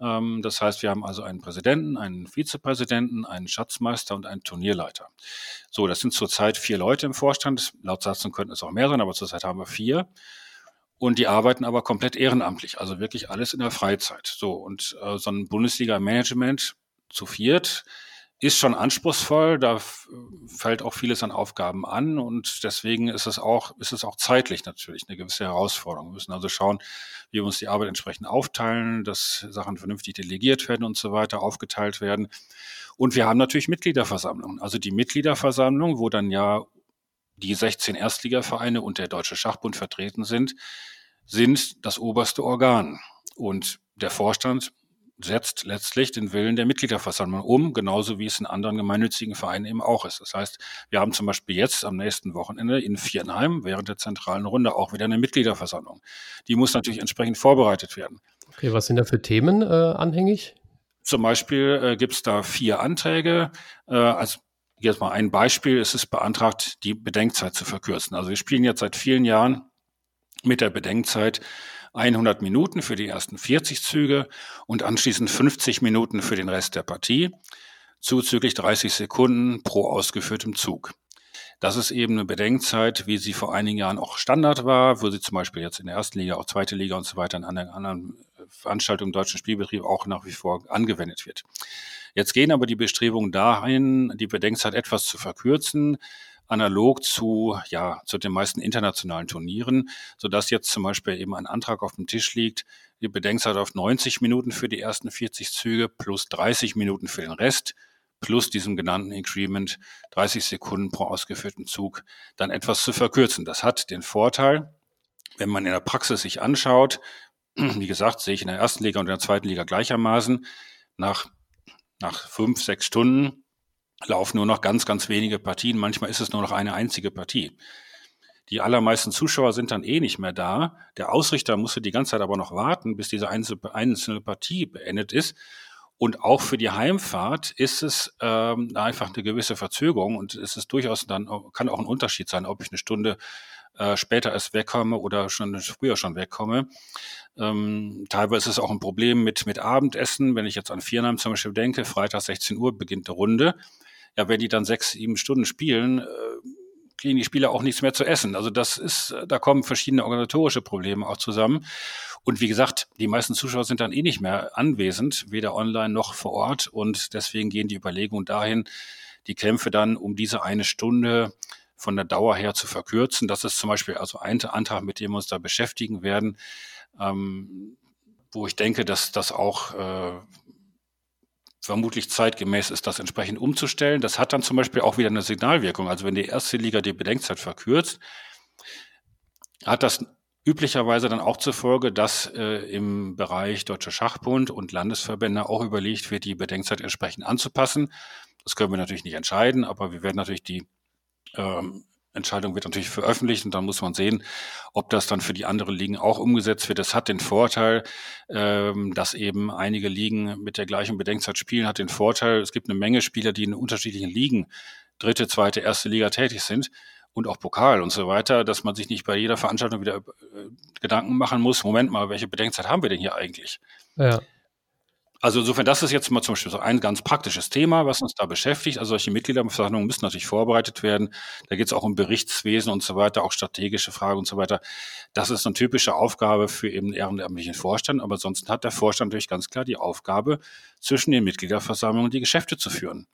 Ähm, das heißt, wir haben also einen Präsidenten, einen Vizepräsidenten, einen Schatzmeister und einen Turnierleiter. So, das sind zurzeit vier Leute im Vorstand. Laut Satzung könnten es auch mehr sein, aber zurzeit haben wir vier. Und die arbeiten aber komplett ehrenamtlich, also wirklich alles in der Freizeit. So, und äh, so ein Bundesliga-Management zu viert ist schon anspruchsvoll, da fällt auch vieles an Aufgaben an und deswegen ist es auch, ist es auch zeitlich natürlich eine gewisse Herausforderung. Wir müssen also schauen, wie wir uns die Arbeit entsprechend aufteilen, dass Sachen vernünftig delegiert werden und so weiter, aufgeteilt werden. Und wir haben natürlich Mitgliederversammlungen. Also die Mitgliederversammlung, wo dann ja die 16 Erstligavereine und der Deutsche Schachbund vertreten sind, sind das oberste Organ. Und der Vorstand setzt letztlich den Willen der Mitgliederversammlung um, genauso wie es in anderen gemeinnützigen Vereinen eben auch ist. Das heißt, wir haben zum Beispiel jetzt am nächsten Wochenende in Viernheim während der zentralen Runde auch wieder eine Mitgliederversammlung. Die muss natürlich entsprechend vorbereitet werden. Okay, was sind da für Themen äh, anhängig? Zum Beispiel äh, gibt es da vier Anträge. Äh, als jetzt mal ein Beispiel, es ist beantragt, die Bedenkzeit zu verkürzen. Also wir spielen jetzt seit vielen Jahren mit der Bedenkzeit 100 Minuten für die ersten 40 Züge und anschließend 50 Minuten für den Rest der Partie, zuzüglich 30 Sekunden pro ausgeführtem Zug. Das ist eben eine Bedenkzeit, wie sie vor einigen Jahren auch Standard war, wo sie zum Beispiel jetzt in der ersten Liga, auch zweite Liga und so weiter in anderen, Veranstaltungen im deutschen Spielbetrieb auch nach wie vor angewendet wird. Jetzt gehen aber die Bestrebungen dahin, die Bedenkzeit etwas zu verkürzen, analog zu, ja, zu den meisten internationalen Turnieren, sodass jetzt zum Beispiel eben ein Antrag auf dem Tisch liegt, die Bedenkzeit auf 90 Minuten für die ersten 40 Züge plus 30 Minuten für den Rest plus diesem genannten Increment 30 Sekunden pro ausgeführten Zug dann etwas zu verkürzen. Das hat den Vorteil, wenn man in der Praxis sich anschaut, [CLEARS THROAT] wie gesagt, sehe ich in der ersten Liga und in der zweiten Liga gleichermaßen, nach, nach fünf, sechs Stunden laufen nur noch ganz, ganz wenige Partien. Manchmal ist es nur noch eine einzige Partie. Die allermeisten Zuschauer sind dann eh nicht mehr da. Der Ausrichter musste die ganze Zeit aber noch warten, bis diese einzelne Partie beendet ist. Und auch für die Heimfahrt ist es ähm, einfach eine gewisse Verzögerung und es ist durchaus dann kann auch ein Unterschied sein, ob ich eine Stunde äh, später erst wegkomme oder schon früher schon wegkomme. Ähm, teilweise ist es auch ein Problem mit, mit Abendessen. Wenn ich jetzt an Viernheim zum Beispiel denke, Freitag 16 Uhr beginnt eine Runde ja, wenn die dann sechs, sieben Stunden spielen, äh, kriegen die Spieler auch nichts mehr zu essen. Also das ist, da kommen verschiedene organisatorische Probleme auch zusammen. Und wie gesagt, die meisten Zuschauer sind dann eh nicht mehr anwesend, weder online noch vor Ort. Und deswegen gehen die Überlegungen dahin, die Kämpfe dann um diese eine Stunde von der Dauer her zu verkürzen. Das ist zum Beispiel also ein Antrag, mit dem wir uns da beschäftigen werden, ähm, wo ich denke, dass das auch äh, vermutlich zeitgemäß ist, das entsprechend umzustellen. Das hat dann zum Beispiel auch wieder eine Signalwirkung. Also wenn die erste Liga die Bedenkzeit verkürzt, hat das üblicherweise dann auch zur Folge, dass äh, im Bereich Deutscher Schachbund und Landesverbände auch überlegt wird, die Bedenkzeit entsprechend anzupassen. Das können wir natürlich nicht entscheiden, aber wir werden natürlich die ähm, Entscheidung wird natürlich veröffentlicht und dann muss man sehen, ob das dann für die anderen Ligen auch umgesetzt wird. Das hat den Vorteil, ähm, dass eben einige Ligen mit der gleichen Bedenkzeit spielen, hat den Vorteil, es gibt eine Menge Spieler, die in unterschiedlichen Ligen, dritte, zweite, erste Liga tätig sind und auch Pokal und so weiter, dass man sich nicht bei jeder Veranstaltung wieder äh, Gedanken machen muss, Moment mal, welche Bedenkzeit haben wir denn hier eigentlich? Ja. Also insofern, das ist jetzt mal zum Beispiel so ein ganz praktisches Thema, was uns da beschäftigt. Also solche Mitgliederversammlungen müssen natürlich vorbereitet werden. Da geht es auch um Berichtswesen und so weiter, auch strategische Fragen und so weiter. Das ist eine typische Aufgabe für eben ehrenamtlichen Vorstand. Aber ansonsten hat der Vorstand natürlich ganz klar die Aufgabe, zwischen den Mitgliederversammlungen die Geschäfte zu führen.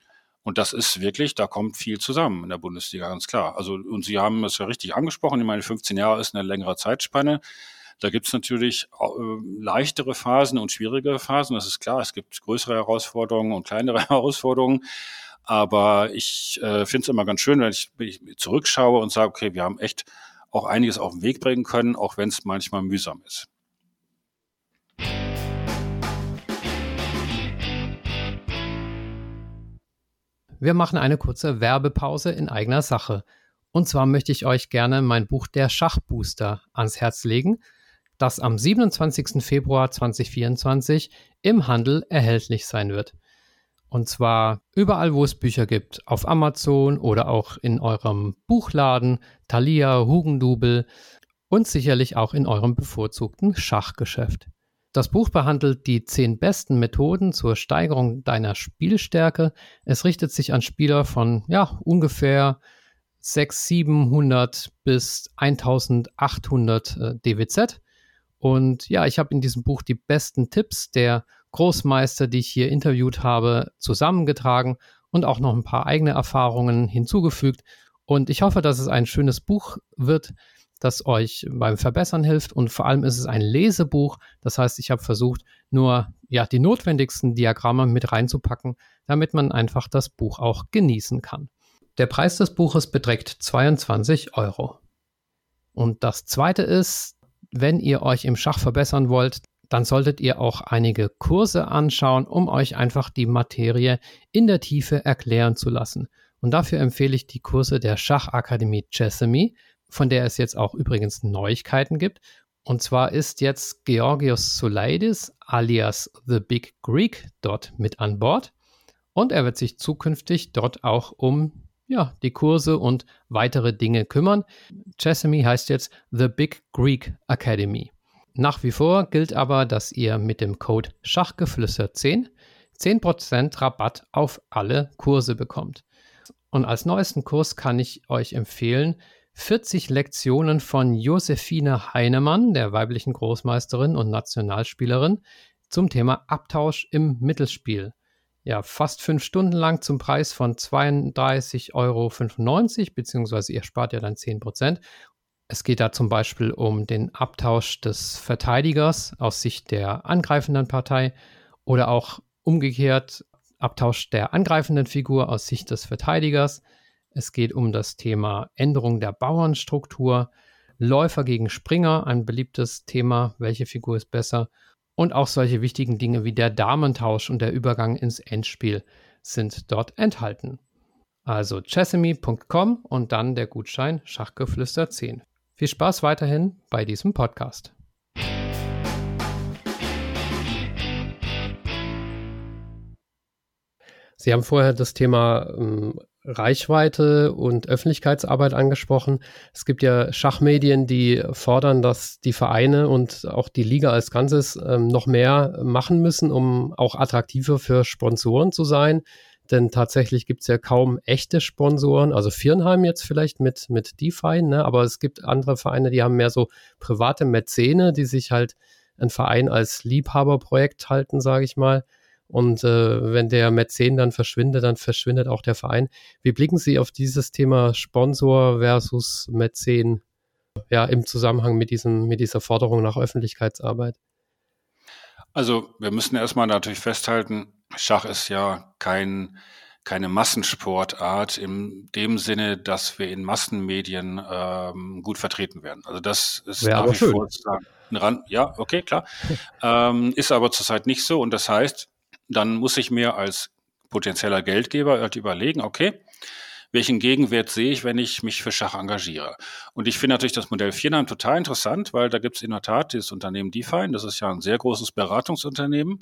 Und das ist wirklich, da kommt viel zusammen in der Bundesliga, ganz klar. Also, und Sie haben es ja richtig angesprochen, ich meine, 15 Jahre ist eine längere Zeitspanne. Da gibt es natürlich äh, leichtere Phasen und schwierigere Phasen. Das ist klar. Es gibt größere Herausforderungen und kleinere [LAUGHS] Herausforderungen. Aber ich äh, finde es immer ganz schön, wenn ich, wenn ich zurückschaue und sage, okay, wir haben echt auch einiges auf den Weg bringen können, auch wenn es manchmal mühsam ist. Wir machen eine kurze Werbepause in eigener Sache. Und zwar möchte ich euch gerne mein Buch Der Schachbooster ans Herz legen das am 27. Februar 2024 im Handel erhältlich sein wird. Und zwar überall, wo es Bücher gibt, auf Amazon oder auch in eurem Buchladen, Thalia, Hugendubel und sicherlich auch in eurem bevorzugten Schachgeschäft. Das Buch behandelt die zehn besten Methoden zur Steigerung deiner Spielstärke. Es richtet sich an Spieler von ja, ungefähr 600, 700 bis 1800 äh, DWZ und ja, ich habe in diesem Buch die besten Tipps der Großmeister, die ich hier interviewt habe, zusammengetragen und auch noch ein paar eigene Erfahrungen hinzugefügt. Und ich hoffe, dass es ein schönes Buch wird, das euch beim Verbessern hilft. Und vor allem ist es ein Lesebuch. Das heißt, ich habe versucht, nur ja, die notwendigsten Diagramme mit reinzupacken, damit man einfach das Buch auch genießen kann. Der Preis des Buches beträgt 22 Euro. Und das zweite ist, wenn ihr euch im Schach verbessern wollt, dann solltet ihr auch einige Kurse anschauen, um euch einfach die Materie in der Tiefe erklären zu lassen. Und dafür empfehle ich die Kurse der Schachakademie Chessamy, von der es jetzt auch übrigens Neuigkeiten gibt. Und zwar ist jetzt Georgios Soulaidis alias The Big Greek dort mit an Bord. Und er wird sich zukünftig dort auch um ja, die Kurse und weitere Dinge kümmern. Chessamy heißt jetzt The Big Greek Academy. Nach wie vor gilt aber, dass ihr mit dem Code Schachgeflüster 10 10% Rabatt auf alle Kurse bekommt. Und als neuesten Kurs kann ich euch empfehlen 40 Lektionen von Josephine Heinemann, der weiblichen Großmeisterin und Nationalspielerin, zum Thema Abtausch im Mittelspiel ja, fast fünf Stunden lang zum Preis von 32,95 Euro, beziehungsweise ihr spart ja dann 10 Prozent. Es geht da zum Beispiel um den Abtausch des Verteidigers aus Sicht der angreifenden Partei oder auch umgekehrt Abtausch der angreifenden Figur aus Sicht des Verteidigers. Es geht um das Thema Änderung der Bauernstruktur, Läufer gegen Springer, ein beliebtes Thema, welche Figur ist besser und auch solche wichtigen Dinge wie der Damentausch und der Übergang ins Endspiel sind dort enthalten. Also chessemy.com und dann der Gutschein Schachgeflüster 10. Viel Spaß weiterhin bei diesem Podcast. Sie haben vorher das Thema ähm, Reichweite und Öffentlichkeitsarbeit angesprochen. Es gibt ja Schachmedien, die fordern, dass die Vereine und auch die Liga als Ganzes ähm, noch mehr machen müssen, um auch attraktiver für Sponsoren zu sein. Denn tatsächlich gibt es ja kaum echte Sponsoren, also Firnheim jetzt vielleicht mit, mit DeFi, ne? aber es gibt andere Vereine, die haben mehr so private Mäzene, die sich halt ein Verein als Liebhaberprojekt halten, sage ich mal. Und äh, wenn der Mäzen dann verschwindet, dann verschwindet auch der Verein. Wie blicken Sie auf dieses Thema Sponsor versus Mäzen ja, im Zusammenhang mit, diesem, mit dieser Forderung nach Öffentlichkeitsarbeit? Also wir müssen erstmal natürlich festhalten, Schach ist ja kein, keine Massensportart in dem Sinne, dass wir in Massenmedien ähm, gut vertreten werden. Also das ist Wäre nach wie schön. vor ein Rand. Ja, okay, klar. [LAUGHS] ähm, ist aber zurzeit nicht so. Und das heißt, dann muss ich mir als potenzieller Geldgeber halt überlegen, okay, welchen Gegenwert sehe ich, wenn ich mich für Schach engagiere? Und ich finde natürlich das Modell Viernahm total interessant, weil da gibt es in der Tat dieses Unternehmen Define, das ist ja ein sehr großes Beratungsunternehmen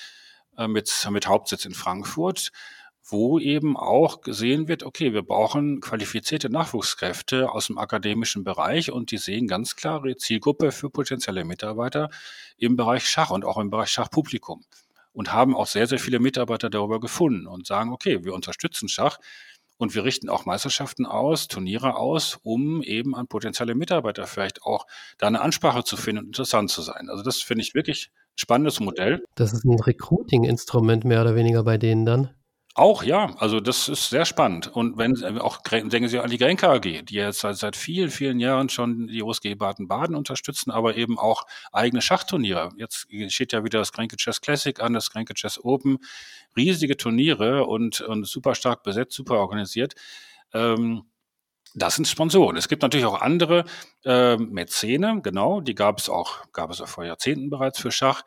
äh, mit, mit Hauptsitz in Frankfurt, wo eben auch gesehen wird, okay, wir brauchen qualifizierte Nachwuchskräfte aus dem akademischen Bereich und die sehen ganz klare Zielgruppe für potenzielle Mitarbeiter im Bereich Schach und auch im Bereich Schachpublikum. Und haben auch sehr, sehr viele Mitarbeiter darüber gefunden und sagen, okay, wir unterstützen Schach und wir richten auch Meisterschaften aus, Turniere aus, um eben an potenzielle Mitarbeiter vielleicht auch da eine Ansprache zu finden und interessant zu sein. Also das finde ich wirklich ein spannendes Modell. Das ist ein Recruiting-Instrument mehr oder weniger bei denen dann. Auch ja, also das ist sehr spannend. Und wenn äh, auch denken Sie an die Grenke AG, die jetzt seit, seit vielen, vielen Jahren schon die USG Baden-Baden unterstützen, aber eben auch eigene Schachturniere. Jetzt steht ja wieder das Grenke Chess Classic an, das Grenke Chess Open. Riesige Turniere und, und super stark besetzt, super organisiert. Ähm, das sind Sponsoren. Es gibt natürlich auch andere äh, Mäzene, genau, die gab es auch, gab es auch vor Jahrzehnten bereits für Schach.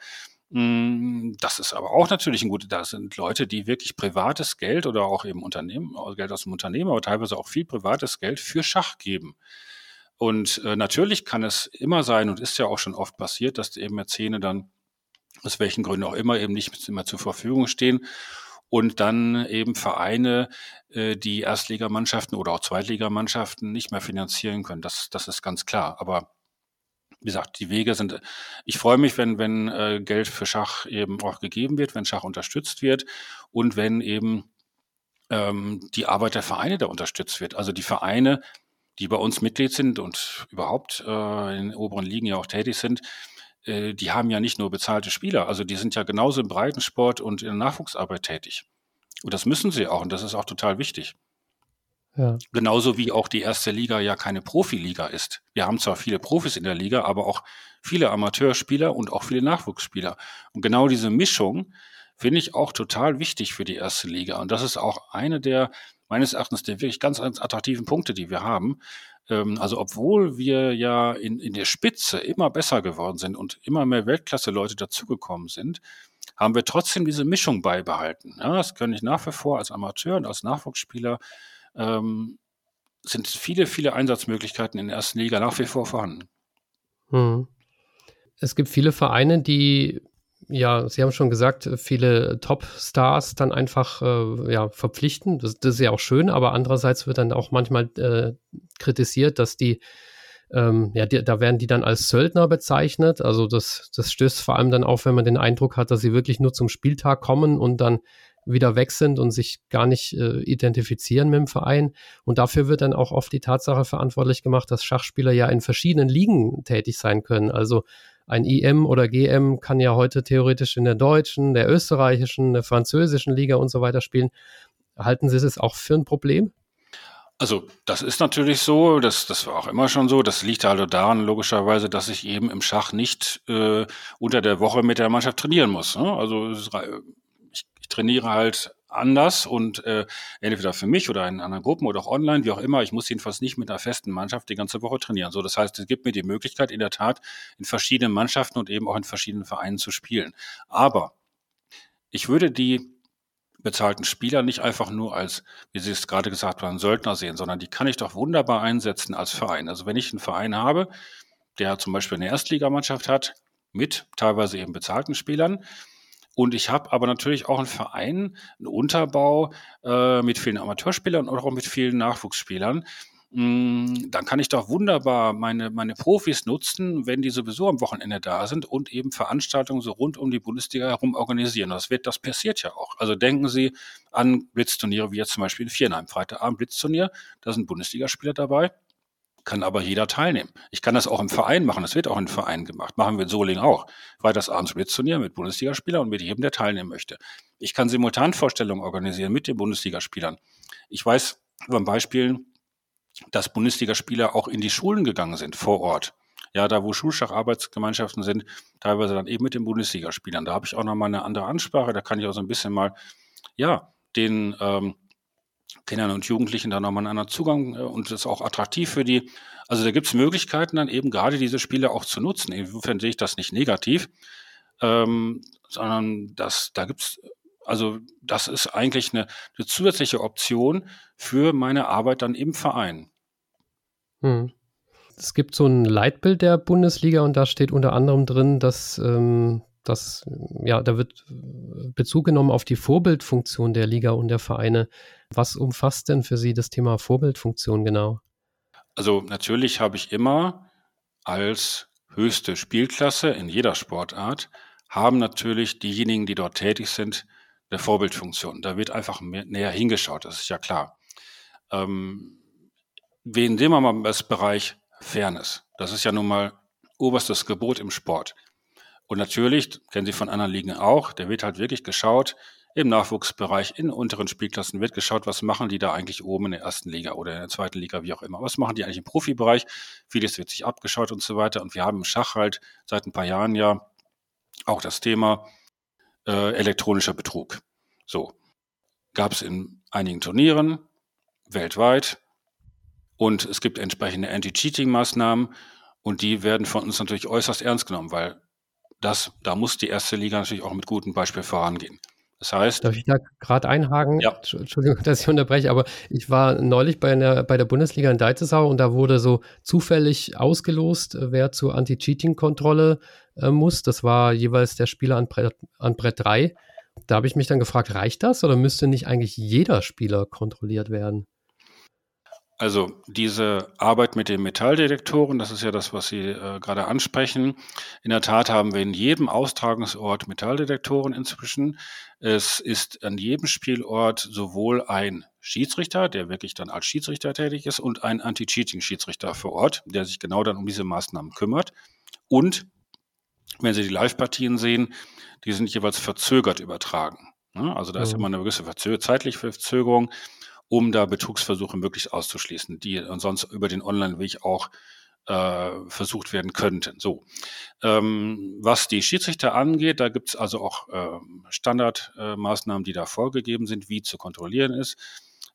Hm, das ist aber auch natürlich ein guter, da sind Leute, die wirklich privates Geld oder auch eben Unternehmen, äh, Geld aus dem Unternehmen, aber teilweise auch viel privates Geld für Schach geben. Und äh, natürlich kann es immer sein und ist ja auch schon oft passiert, dass eben Mäzene dann aus welchen Gründen auch immer eben nicht immer zur Verfügung stehen und dann eben Vereine, äh, die Erstligamannschaften oder auch Zweitligamannschaften nicht mehr finanzieren können. Das, das ist ganz klar. Aber wie gesagt, die Wege sind, ich freue mich, wenn, wenn äh, Geld für Schach eben auch gegeben wird, wenn Schach unterstützt wird und wenn eben ähm, die Arbeit der Vereine da unterstützt wird. Also die Vereine, die bei uns Mitglied sind und überhaupt äh, in oberen Ligen ja auch tätig sind, äh, die haben ja nicht nur bezahlte Spieler, also die sind ja genauso im Breitensport und in der Nachwuchsarbeit tätig. Und das müssen sie auch und das ist auch total wichtig. Ja. Genauso wie auch die erste Liga ja keine Profiliga ist. Wir haben zwar viele Profis in der Liga, aber auch viele Amateurspieler und auch viele Nachwuchsspieler. Und genau diese Mischung finde ich auch total wichtig für die erste Liga. Und das ist auch eine der, meines Erachtens, der wirklich ganz, ganz attraktiven Punkte, die wir haben. Ähm, also obwohl wir ja in, in der Spitze immer besser geworden sind und immer mehr Weltklasse-Leute dazugekommen sind, haben wir trotzdem diese Mischung beibehalten. Ja, das kann ich nach wie vor als Amateur und als Nachwuchsspieler ähm, sind viele, viele Einsatzmöglichkeiten in der ersten Liga nach wie vor vorhanden. Hm. Es gibt viele Vereine, die, ja, Sie haben schon gesagt, viele Top-Stars dann einfach äh, ja, verpflichten. Das, das, ist ja auch schön, aber andererseits wird dann auch manchmal äh, kritisiert, dass die ähm, ja, die, da werden die dann als Söldner bezeichnet. Also das, das stößt vor allem dann auf, wenn man den Eindruck hat, dass sie wirklich nur zum Spieltag kommen und dann wieder weg sind und sich gar nicht äh, identifizieren mit dem Verein. Und dafür wird dann auch oft die Tatsache verantwortlich gemacht, dass Schachspieler ja in verschiedenen Ligen tätig sein können. Also ein IM oder GM kann ja heute theoretisch in der deutschen, der österreichischen, der französischen Liga und so weiter spielen. Halten Sie es auch für ein Problem? Also das ist natürlich so, das, das war auch immer schon so. Das liegt halt daran, logischerweise, dass ich eben im Schach nicht äh, unter der Woche mit der Mannschaft trainieren muss. Ne? Also trainiere halt anders und äh, entweder für mich oder in anderen Gruppen oder auch online, wie auch immer. Ich muss jedenfalls nicht mit einer festen Mannschaft die ganze Woche trainieren. So, das heißt, es gibt mir die Möglichkeit, in der Tat in verschiedenen Mannschaften und eben auch in verschiedenen Vereinen zu spielen. Aber ich würde die bezahlten Spieler nicht einfach nur als, wie Sie es gerade gesagt haben, Söldner sehen, sondern die kann ich doch wunderbar einsetzen als Verein. Also wenn ich einen Verein habe, der zum Beispiel eine Erstligamannschaft hat, mit teilweise eben bezahlten Spielern, und ich habe aber natürlich auch einen Verein, einen Unterbau äh, mit vielen Amateurspielern und auch mit vielen Nachwuchsspielern. Mm, dann kann ich doch wunderbar meine, meine Profis nutzen, wenn die sowieso am Wochenende da sind und eben Veranstaltungen so rund um die Bundesliga herum organisieren. Das wird, das passiert ja auch. Also denken Sie an Blitzturniere wie jetzt zum Beispiel in Viernheim, Freitagabend Blitzturnier, da sind Bundesligaspieler dabei kann aber jeder teilnehmen. Ich kann das auch im Verein machen. Das wird auch im Verein gemacht. Machen wir in Solingen auch. Freitagsabends Blitzturnier mit Bundesligaspielern und mit jedem, der teilnehmen möchte. Ich kann Simultanvorstellungen organisieren mit den Bundesligaspielern. Ich weiß beim Beispiel, dass Bundesligaspieler auch in die Schulen gegangen sind vor Ort. Ja, da wo Schulschacharbeitsgemeinschaften sind, teilweise dann eben mit den Bundesligaspielern. Da habe ich auch nochmal eine andere Ansprache. Da kann ich auch so ein bisschen mal, ja, den ähm, Kindern und Jugendlichen da nochmal einen anderen Zugang äh, und das ist auch attraktiv für die. Also da gibt es Möglichkeiten, dann eben gerade diese Spiele auch zu nutzen. Insofern sehe ich das nicht negativ, ähm, sondern das, da gibt es, also das ist eigentlich eine, eine, zusätzliche Option für meine Arbeit dann im Verein. Hm. Es gibt so ein Leitbild der Bundesliga und da steht unter anderem drin, dass ähm, das, ja, da wird Bezug genommen auf die Vorbildfunktion der Liga und der Vereine. Was umfasst denn für Sie das Thema Vorbildfunktion genau? Also natürlich habe ich immer als höchste Spielklasse in jeder Sportart haben natürlich diejenigen, die dort tätig sind, eine Vorbildfunktion. Da wird einfach mehr, näher hingeschaut, das ist ja klar. Ähm, wen sehen wir mal im Bereich Fairness? Das ist ja nun mal oberstes Gebot im Sport. Und natürlich, kennen Sie von anderen Ligen auch, da wird halt wirklich geschaut, im Nachwuchsbereich, in unteren Spielklassen wird geschaut, was machen die da eigentlich oben in der ersten Liga oder in der zweiten Liga, wie auch immer. Was machen die eigentlich im Profibereich? Vieles wird sich abgeschaut und so weiter. Und wir haben im Schach halt seit ein paar Jahren ja auch das Thema äh, elektronischer Betrug. So, gab es in einigen Turnieren weltweit und es gibt entsprechende Anti-Cheating-Maßnahmen und die werden von uns natürlich äußerst ernst genommen, weil das, da muss die erste Liga natürlich auch mit gutem Beispiel vorangehen. Das heißt. Darf ich da gerade einhaken? Ja. Entschuldigung, [LAUGHS] dass ich unterbreche, aber ich war neulich bei, einer, bei der Bundesliga in Deitesau und da wurde so zufällig ausgelost, wer zur Anti-Cheating-Kontrolle äh, muss. Das war jeweils der Spieler an Brett, an Brett 3. Da habe ich mich dann gefragt, reicht das oder müsste nicht eigentlich jeder Spieler kontrolliert werden? Also diese Arbeit mit den Metalldetektoren, das ist ja das, was Sie äh, gerade ansprechen. In der Tat haben wir in jedem Austragungsort Metalldetektoren inzwischen. Es ist an jedem Spielort sowohl ein Schiedsrichter, der wirklich dann als Schiedsrichter tätig ist, und ein Anti-Cheating-Schiedsrichter vor Ort, der sich genau dann um diese Maßnahmen kümmert. Und wenn Sie die Live-Partien sehen, die sind jeweils verzögert übertragen. Also da ist mhm. immer eine gewisse Verzö zeitliche Verzögerung um da Betrugsversuche möglichst auszuschließen, die sonst über den Online-Weg auch äh, versucht werden könnten. So, ähm, was die Schiedsrichter angeht, da gibt es also auch äh, Standardmaßnahmen, äh, die da vorgegeben sind, wie zu kontrollieren ist,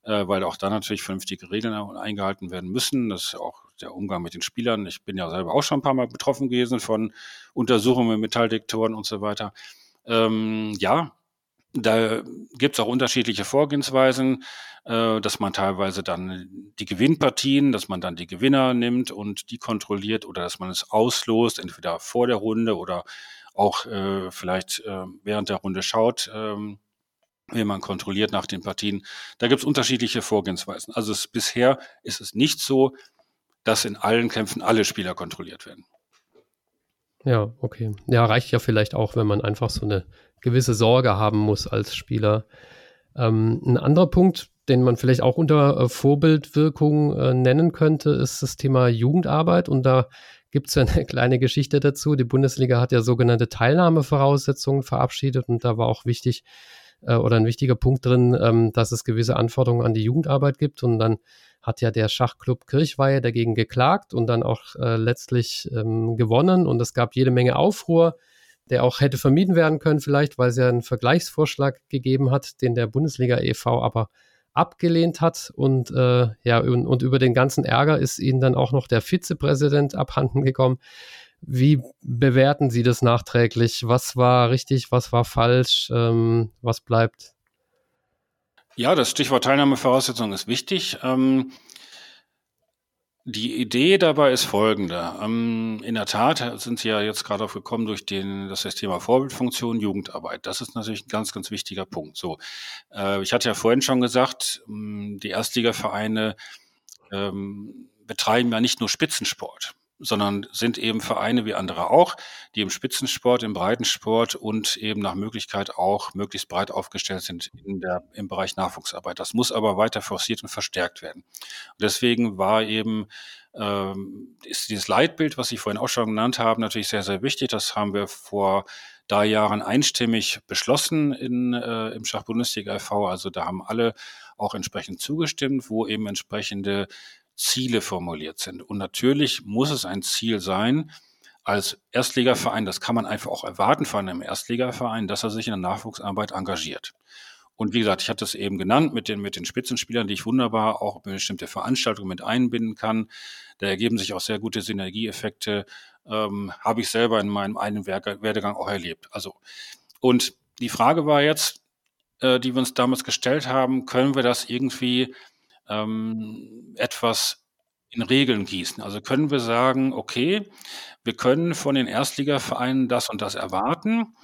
äh, weil auch da natürlich vernünftige Regeln eingehalten werden müssen. Das ist auch der Umgang mit den Spielern. Ich bin ja selber auch schon ein paar Mal betroffen gewesen von Untersuchungen mit Metalldektoren und so weiter. Ähm, ja, da gibt es auch unterschiedliche Vorgehensweisen, äh, dass man teilweise dann die Gewinnpartien, dass man dann die Gewinner nimmt und die kontrolliert oder dass man es auslost, entweder vor der Runde oder auch äh, vielleicht äh, während der Runde schaut, ähm, wie man kontrolliert nach den Partien. Da gibt es unterschiedliche Vorgehensweisen. Also es, bisher ist es nicht so, dass in allen Kämpfen alle Spieler kontrolliert werden. Ja, okay. Ja, reicht ja vielleicht auch, wenn man einfach so eine gewisse Sorge haben muss als Spieler. Ähm, ein anderer Punkt, den man vielleicht auch unter äh, Vorbildwirkung äh, nennen könnte, ist das Thema Jugendarbeit. Und da gibt es ja eine [LAUGHS] kleine Geschichte dazu. Die Bundesliga hat ja sogenannte Teilnahmevoraussetzungen verabschiedet und da war auch wichtig äh, oder ein wichtiger Punkt drin, ähm, dass es gewisse Anforderungen an die Jugendarbeit gibt. Und dann hat ja der Schachclub Kirchweihe dagegen geklagt und dann auch äh, letztlich ähm, gewonnen. Und es gab jede Menge Aufruhr der auch hätte vermieden werden können, vielleicht, weil es ja einen Vergleichsvorschlag gegeben hat, den der Bundesliga e.V. aber abgelehnt hat. Und äh, ja, und, und, über den ganzen Ärger ist ihnen dann auch noch der Vizepräsident abhanden gekommen. Wie bewerten Sie das nachträglich? Was war richtig, was war falsch? Ähm, was bleibt? Ja, das Stichwort Teilnahmevoraussetzung ist wichtig. Ähm, die Idee dabei ist folgende. Ähm, in der Tat sind Sie ja jetzt gerade auf gekommen durch den, das, das Thema Vorbildfunktion, Jugendarbeit. Das ist natürlich ein ganz, ganz wichtiger Punkt. So, äh, ich hatte ja vorhin schon gesagt, ähm, die Erstligavereine ähm, betreiben ja nicht nur Spitzensport sondern sind eben Vereine wie andere auch, die im Spitzensport, im Breitensport und eben nach Möglichkeit auch möglichst breit aufgestellt sind in der, im Bereich Nachwuchsarbeit. Das muss aber weiter forciert und verstärkt werden. Und deswegen war eben ähm, ist dieses Leitbild, was Sie vorhin auch schon genannt haben, natürlich sehr, sehr wichtig. Das haben wir vor drei Jahren einstimmig beschlossen in, äh, im Schachbundesliga e.V. Also da haben alle auch entsprechend zugestimmt, wo eben entsprechende Ziele formuliert sind. Und natürlich muss es ein Ziel sein, als Erstligaverein, das kann man einfach auch erwarten von einem Erstligaverein, dass er sich in der Nachwuchsarbeit engagiert. Und wie gesagt, ich hatte es eben genannt mit den, mit den Spitzenspielern, die ich wunderbar auch bestimmte Veranstaltungen mit einbinden kann. Da ergeben sich auch sehr gute Synergieeffekte. Ähm, Habe ich selber in meinem einen Werdegang auch erlebt. Also, und die Frage war jetzt, äh, die wir uns damals gestellt haben, können wir das irgendwie ähm, etwas in Regeln gießen. Also können wir sagen, okay, wir können von den Erstligavereinen das und das erwarten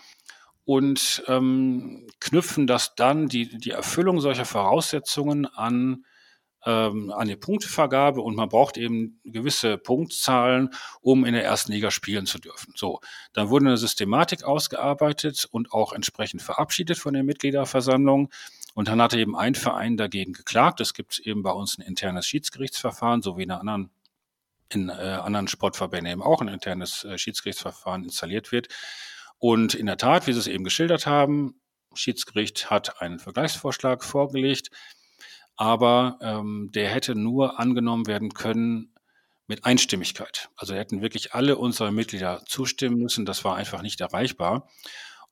und ähm, knüpfen das dann, die, die Erfüllung solcher Voraussetzungen an ähm, an die Punktevergabe und man braucht eben gewisse Punktzahlen, um in der ersten Liga spielen zu dürfen. So, dann wurde eine Systematik ausgearbeitet und auch entsprechend verabschiedet von der Mitgliederversammlung. Und dann hatte eben ein Verein dagegen geklagt. Es gibt eben bei uns ein internes Schiedsgerichtsverfahren, so wie in anderen in äh, anderen Sportverbänden eben auch ein internes äh, Schiedsgerichtsverfahren installiert wird. Und in der Tat, wie Sie es eben geschildert haben, Schiedsgericht hat einen Vergleichsvorschlag vorgelegt aber ähm, der hätte nur angenommen werden können mit Einstimmigkeit. Also hätten wirklich alle unsere Mitglieder zustimmen müssen. Das war einfach nicht erreichbar.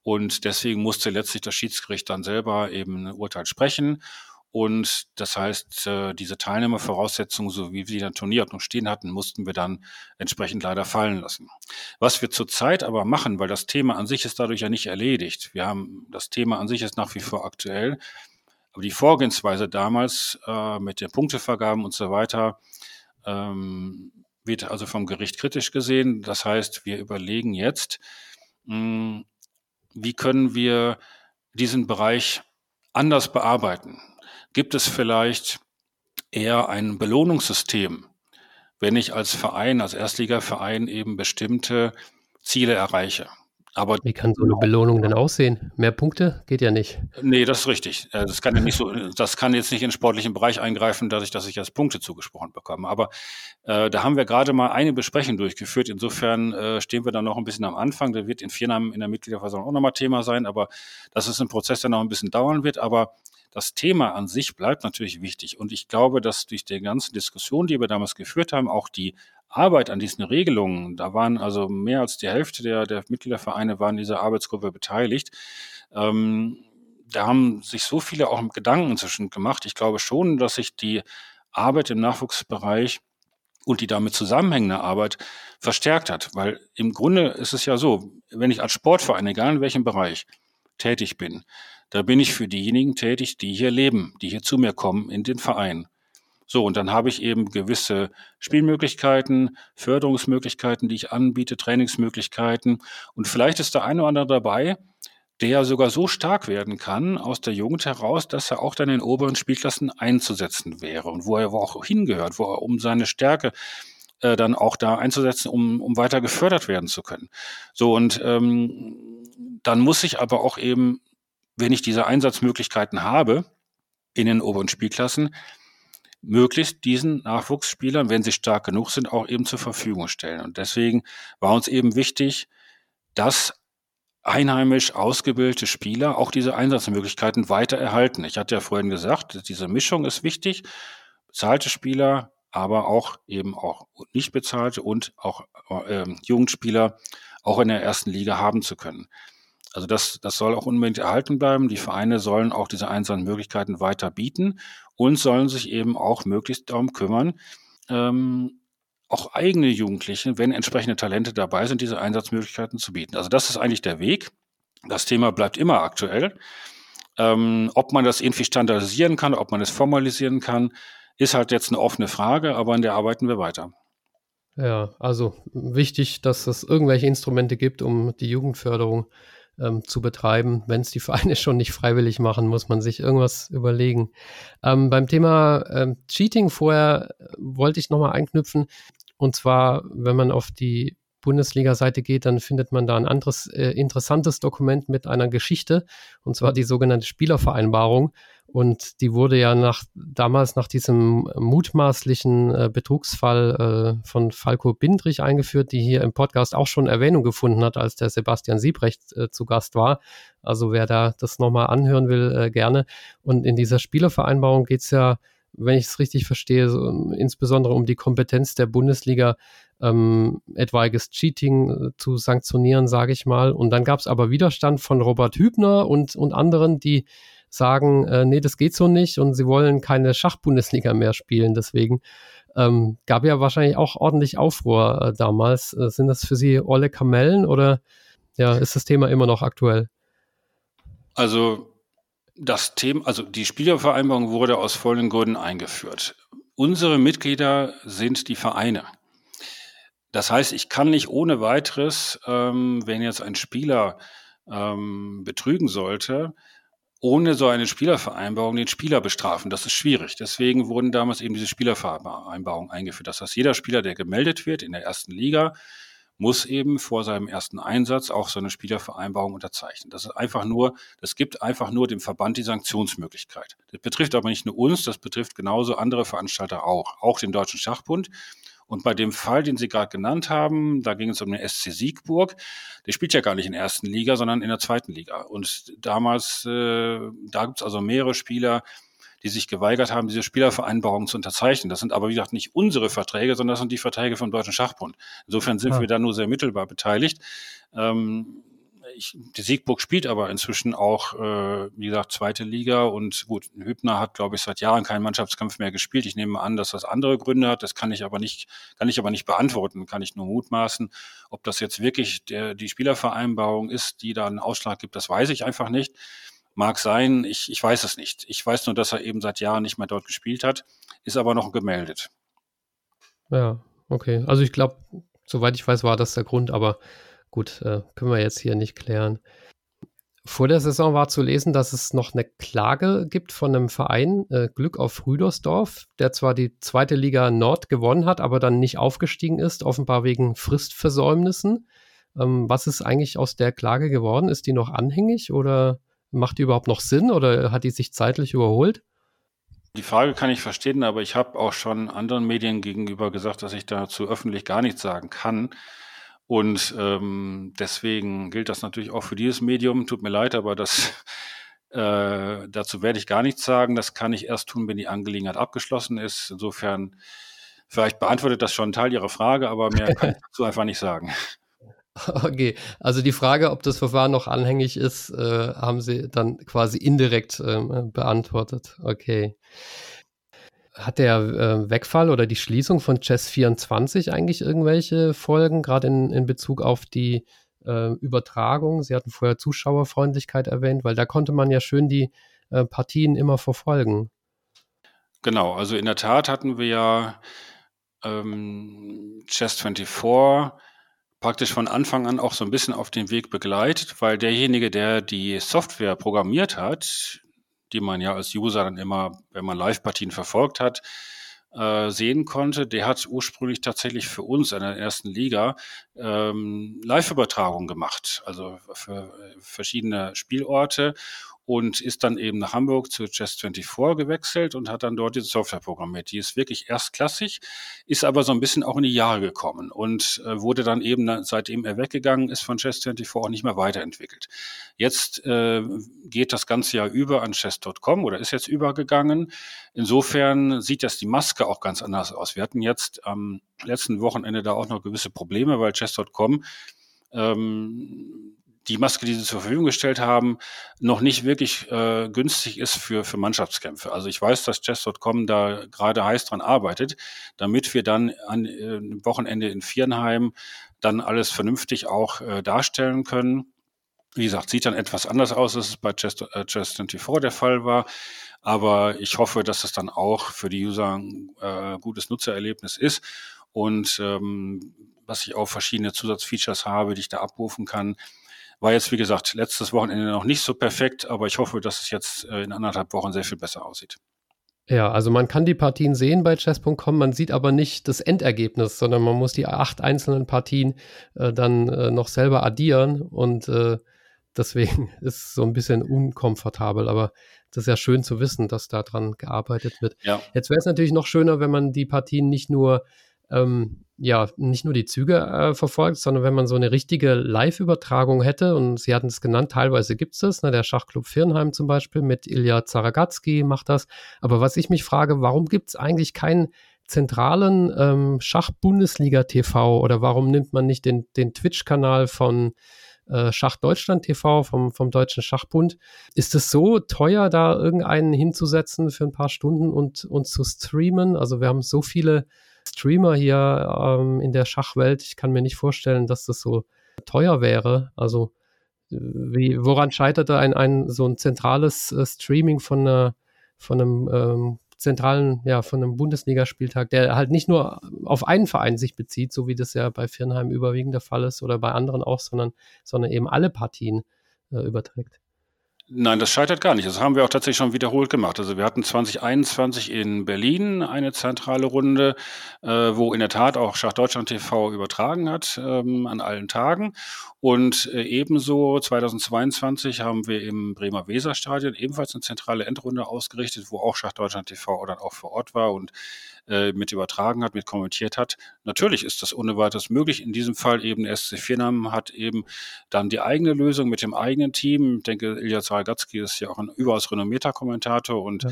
Und deswegen musste letztlich das Schiedsgericht dann selber eben ein Urteil sprechen. Und das heißt, äh, diese Teilnehmervoraussetzungen, so wie wir die in der Turnierordnung stehen hatten, mussten wir dann entsprechend leider fallen lassen. Was wir zurzeit aber machen, weil das Thema an sich ist dadurch ja nicht erledigt. Wir haben, das Thema an sich ist nach wie vor aktuell. Aber die Vorgehensweise damals äh, mit den Punktevergaben und so weiter ähm, wird also vom Gericht kritisch gesehen. Das heißt, wir überlegen jetzt, mh, wie können wir diesen Bereich anders bearbeiten? Gibt es vielleicht eher ein Belohnungssystem, wenn ich als Verein, als Erstligaverein eben bestimmte Ziele erreiche? Aber Wie kann so eine Belohnung denn aussehen? Mehr Punkte geht ja nicht. Nee, das ist richtig. Äh, das kann ja nicht so, das kann jetzt nicht in den sportlichen Bereich eingreifen, dadurch, dass ich jetzt Punkte zugesprochen bekomme. Aber äh, da haben wir gerade mal eine Besprechung durchgeführt. Insofern äh, stehen wir da noch ein bisschen am Anfang. Da wird in Viernamen in der Mitgliederversammlung auch nochmal Thema sein, aber das ist ein Prozess, der noch ein bisschen dauern wird. Aber das Thema an sich bleibt natürlich wichtig. Und ich glaube, dass durch die ganzen Diskussionen, die wir damals geführt haben, auch die Arbeit an diesen Regelungen, da waren also mehr als die Hälfte der, der Mitgliedervereine waren in dieser Arbeitsgruppe beteiligt. Ähm, da haben sich so viele auch Gedanken inzwischen gemacht. Ich glaube schon, dass sich die Arbeit im Nachwuchsbereich und die damit zusammenhängende Arbeit verstärkt hat. Weil im Grunde ist es ja so, wenn ich als Sportverein, egal in welchem Bereich, tätig bin, da bin ich für diejenigen tätig, die hier leben, die hier zu mir kommen in den Verein. So, und dann habe ich eben gewisse Spielmöglichkeiten, Förderungsmöglichkeiten, die ich anbiete, Trainingsmöglichkeiten. Und vielleicht ist der eine oder andere dabei, der sogar so stark werden kann aus der Jugend heraus, dass er auch dann in oberen Spielklassen einzusetzen wäre und wo er auch hingehört, wo er um seine Stärke äh, dann auch da einzusetzen, um, um weiter gefördert werden zu können. So und ähm, dann muss ich aber auch eben, wenn ich diese Einsatzmöglichkeiten habe in den oberen Spielklassen, möglichst diesen Nachwuchsspielern, wenn sie stark genug sind, auch eben zur Verfügung stellen. Und deswegen war uns eben wichtig, dass einheimisch ausgebildete Spieler auch diese Einsatzmöglichkeiten weiter erhalten. Ich hatte ja vorhin gesagt, diese Mischung ist wichtig. Bezahlte Spieler, aber auch eben auch nicht bezahlte und auch äh, Jugendspieler auch in der ersten Liga haben zu können. Also das, das soll auch unbedingt erhalten bleiben. Die Vereine sollen auch diese Einsatzmöglichkeiten weiter bieten und sollen sich eben auch möglichst darum kümmern, ähm, auch eigene Jugendliche, wenn entsprechende Talente dabei sind, diese Einsatzmöglichkeiten zu bieten. Also das ist eigentlich der Weg. Das Thema bleibt immer aktuell. Ähm, ob man das irgendwie standardisieren kann, ob man es formalisieren kann, ist halt jetzt eine offene Frage, aber an der arbeiten wir weiter. Ja, also wichtig, dass es irgendwelche Instrumente gibt, um die Jugendförderung ähm, zu betreiben. Wenn es die Vereine [LAUGHS] schon nicht freiwillig machen, muss man sich irgendwas überlegen. Ähm, beim Thema ähm, Cheating vorher äh, wollte ich nochmal einknüpfen. Und zwar, wenn man auf die Bundesliga-Seite geht, dann findet man da ein anderes äh, interessantes Dokument mit einer Geschichte, und zwar die sogenannte Spielervereinbarung. Und die wurde ja nach, damals nach diesem mutmaßlichen äh, Betrugsfall äh, von Falco Bindrich eingeführt, die hier im Podcast auch schon Erwähnung gefunden hat, als der Sebastian Siebrecht äh, zu Gast war. Also wer da das nochmal anhören will, äh, gerne. Und in dieser Spielervereinbarung geht es ja, wenn ich es richtig verstehe, so, insbesondere um die Kompetenz der Bundesliga, ähm, etwaiges Cheating äh, zu sanktionieren, sage ich mal. Und dann gab es aber Widerstand von Robert Hübner und, und anderen, die sagen, äh, nee, das geht so nicht und sie wollen keine Schachbundesliga mehr spielen. Deswegen ähm, gab ja wahrscheinlich auch ordentlich Aufruhr äh, damals. Äh, sind das für Sie olle Kamellen oder ja, ist das Thema immer noch aktuell? Also das Thema, also die Spielervereinbarung wurde aus folgenden Gründen eingeführt. Unsere Mitglieder sind die Vereine. Das heißt, ich kann nicht ohne weiteres, ähm, wenn jetzt ein Spieler ähm, betrügen sollte, ohne so eine Spielervereinbarung den Spieler bestrafen. Das ist schwierig. Deswegen wurden damals eben diese Spielervereinbarungen eingeführt. Das heißt, jeder Spieler, der gemeldet wird in der ersten Liga, muss eben vor seinem ersten Einsatz auch so eine Spielervereinbarung unterzeichnen. Das ist einfach nur, das gibt einfach nur dem Verband die Sanktionsmöglichkeit. Das betrifft aber nicht nur uns, das betrifft genauso andere Veranstalter auch, auch den Deutschen Schachbund. Und bei dem Fall, den Sie gerade genannt haben, da ging es um den SC Siegburg. Der spielt ja gar nicht in der ersten Liga, sondern in der zweiten Liga. Und damals, äh, da gibt es also mehrere Spieler, die sich geweigert haben, diese Spielervereinbarung zu unterzeichnen. Das sind aber, wie gesagt, nicht unsere Verträge, sondern das sind die Verträge vom Deutschen Schachbund. Insofern sind ja. wir da nur sehr mittelbar beteiligt. Ähm, ich, die Siegburg spielt aber inzwischen auch, äh, wie gesagt, zweite Liga und gut, Hübner hat, glaube ich, seit Jahren keinen Mannschaftskampf mehr gespielt. Ich nehme an, dass das andere Gründe hat. Das kann ich aber nicht, kann ich aber nicht beantworten, kann ich nur mutmaßen. Ob das jetzt wirklich der, die Spielervereinbarung ist, die da einen Ausschlag gibt, das weiß ich einfach nicht. Mag sein, ich, ich weiß es nicht. Ich weiß nur, dass er eben seit Jahren nicht mehr dort gespielt hat, ist aber noch gemeldet. Ja, okay. Also ich glaube, soweit ich weiß, war das der Grund, aber gut, äh, können wir jetzt hier nicht klären. Vor der Saison war zu lesen, dass es noch eine Klage gibt von einem Verein, äh, Glück auf Rüdersdorf, der zwar die zweite Liga Nord gewonnen hat, aber dann nicht aufgestiegen ist, offenbar wegen Fristversäumnissen. Ähm, was ist eigentlich aus der Klage geworden? Ist die noch anhängig oder Macht die überhaupt noch Sinn oder hat die sich zeitlich überholt? Die Frage kann ich verstehen, aber ich habe auch schon anderen Medien gegenüber gesagt, dass ich dazu öffentlich gar nichts sagen kann. Und ähm, deswegen gilt das natürlich auch für dieses Medium. Tut mir leid, aber das [LAUGHS] äh, dazu werde ich gar nichts sagen. Das kann ich erst tun, wenn die Angelegenheit abgeschlossen ist. Insofern, vielleicht beantwortet das schon einen Teil Ihrer Frage, aber mehr kann ich [LAUGHS] dazu einfach nicht sagen. Okay, also die Frage, ob das Verfahren noch anhängig ist, äh, haben Sie dann quasi indirekt äh, beantwortet. Okay. Hat der äh, Wegfall oder die Schließung von Chess 24 eigentlich irgendwelche Folgen, gerade in, in Bezug auf die äh, Übertragung? Sie hatten vorher Zuschauerfreundlichkeit erwähnt, weil da konnte man ja schön die äh, Partien immer verfolgen. Genau, also in der Tat hatten wir ja ähm, Chess 24 praktisch von Anfang an auch so ein bisschen auf den Weg begleitet, weil derjenige, der die Software programmiert hat, die man ja als User dann immer, wenn man Live-Partien verfolgt hat, äh, sehen konnte, der hat ursprünglich tatsächlich für uns in der ersten Liga ähm, Live-Übertragung gemacht, also für verschiedene Spielorte und ist dann eben nach Hamburg zu Chess24 gewechselt und hat dann dort die Software programmiert. Die ist wirklich erstklassig, ist aber so ein bisschen auch in die Jahre gekommen und äh, wurde dann eben, seitdem er weggegangen ist von Chess24, auch nicht mehr weiterentwickelt. Jetzt äh, geht das ganze Jahr über an Chess.com oder ist jetzt übergegangen. Insofern sieht das die Maske auch ganz anders aus. Wir hatten jetzt am letzten Wochenende da auch noch gewisse Probleme, weil Chess.com ähm, die Maske, die sie zur Verfügung gestellt haben, noch nicht wirklich äh, günstig ist für, für Mannschaftskämpfe. Also ich weiß, dass Chess.com da gerade heiß dran arbeitet, damit wir dann an äh, Wochenende in Viernheim dann alles vernünftig auch äh, darstellen können. Wie gesagt, sieht dann etwas anders aus, als es bei Chess, äh, Chess 24 der Fall war. Aber ich hoffe, dass es dann auch für die User ein äh, gutes Nutzererlebnis ist. Und ähm, was ich auch verschiedene Zusatzfeatures habe, die ich da abrufen kann, war jetzt, wie gesagt, letztes Wochenende noch nicht so perfekt, aber ich hoffe, dass es jetzt äh, in anderthalb Wochen sehr viel besser aussieht. Ja, also man kann die Partien sehen bei chess.com, man sieht aber nicht das Endergebnis, sondern man muss die acht einzelnen Partien äh, dann äh, noch selber addieren und äh, deswegen [LAUGHS] ist es so ein bisschen unkomfortabel, aber das ist ja schön zu wissen, dass da dran gearbeitet wird. Ja. Jetzt wäre es natürlich noch schöner, wenn man die Partien nicht nur ähm, ja nicht nur die Züge äh, verfolgt, sondern wenn man so eine richtige Live-Übertragung hätte, und Sie hatten es genannt, teilweise gibt es das, ne, der Schachclub Firnheim zum Beispiel mit Ilya Zaragatsky macht das. Aber was ich mich frage, warum gibt es eigentlich keinen zentralen ähm, Schach-Bundesliga-TV oder warum nimmt man nicht den, den Twitch-Kanal von äh, Schach Deutschland TV vom, vom Deutschen Schachbund? Ist es so teuer, da irgendeinen hinzusetzen für ein paar Stunden und, und zu streamen? Also wir haben so viele Streamer hier ähm, in der Schachwelt. Ich kann mir nicht vorstellen, dass das so teuer wäre. Also wie, woran scheiterte ein, ein so ein zentrales äh, Streaming von, einer, von einem ähm, zentralen, ja, von einem Bundesligaspieltag, der halt nicht nur auf einen Verein sich bezieht, so wie das ja bei Firnheim überwiegend der Fall ist oder bei anderen auch, sondern, sondern eben alle Partien äh, überträgt. Nein, das scheitert gar nicht. Das haben wir auch tatsächlich schon wiederholt gemacht. Also wir hatten 2021 in Berlin eine zentrale Runde, äh, wo in der Tat auch Schach Deutschland TV übertragen hat ähm, an allen Tagen. Und äh, ebenso 2022 haben wir im Bremer Weserstadion ebenfalls eine zentrale Endrunde ausgerichtet, wo auch Schach Deutschland TV dann auch vor Ort war und äh, mit übertragen hat, mit kommentiert hat. Natürlich ist das ohne weiteres möglich. In diesem Fall eben SC Viernamen hat eben dann die eigene Lösung mit dem eigenen Team. Ich denke, Ilya Zaragatzki ist ja auch ein überaus renommierter Kommentator und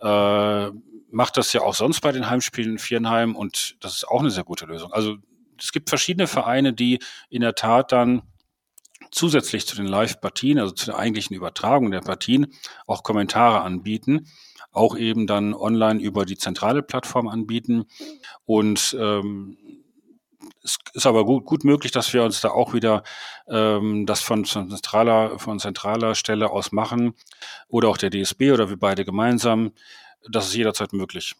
ja. äh, macht das ja auch sonst bei den Heimspielen in Viernheim und das ist auch eine sehr gute Lösung. Also es gibt verschiedene Vereine, die in der Tat dann zusätzlich zu den Live-Partien, also zu der eigentlichen Übertragung der Partien, auch Kommentare anbieten auch eben dann online über die zentrale Plattform anbieten. Und ähm, es ist aber gut, gut möglich, dass wir uns da auch wieder ähm, das von zentraler, von zentraler Stelle aus machen oder auch der DSB oder wir beide gemeinsam. Das ist jederzeit möglich.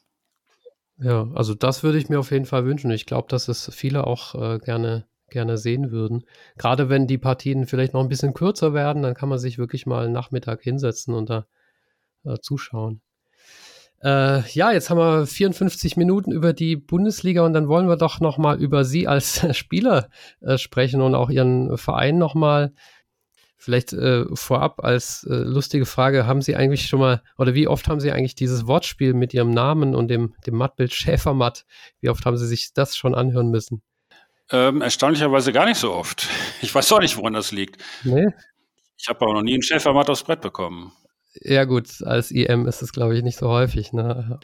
Ja, also das würde ich mir auf jeden Fall wünschen. Ich glaube, dass es viele auch äh, gerne, gerne sehen würden. Gerade wenn die Partien vielleicht noch ein bisschen kürzer werden, dann kann man sich wirklich mal einen Nachmittag hinsetzen und da äh, zuschauen. Äh, ja, jetzt haben wir 54 Minuten über die Bundesliga und dann wollen wir doch noch mal über Sie als [LAUGHS] Spieler äh, sprechen und auch Ihren Verein noch mal. Vielleicht äh, vorab als äh, lustige Frage, haben Sie eigentlich schon mal, oder wie oft haben Sie eigentlich dieses Wortspiel mit Ihrem Namen und dem, dem Mattbild Schäfermatt, wie oft haben Sie sich das schon anhören müssen? Ähm, erstaunlicherweise gar nicht so oft. Ich weiß auch nicht, woran das liegt. Nee? Ich habe aber noch nie einen Schäfermatt aufs Brett bekommen. Ja gut, als IM ist es, glaube ich, nicht so häufig. Ne?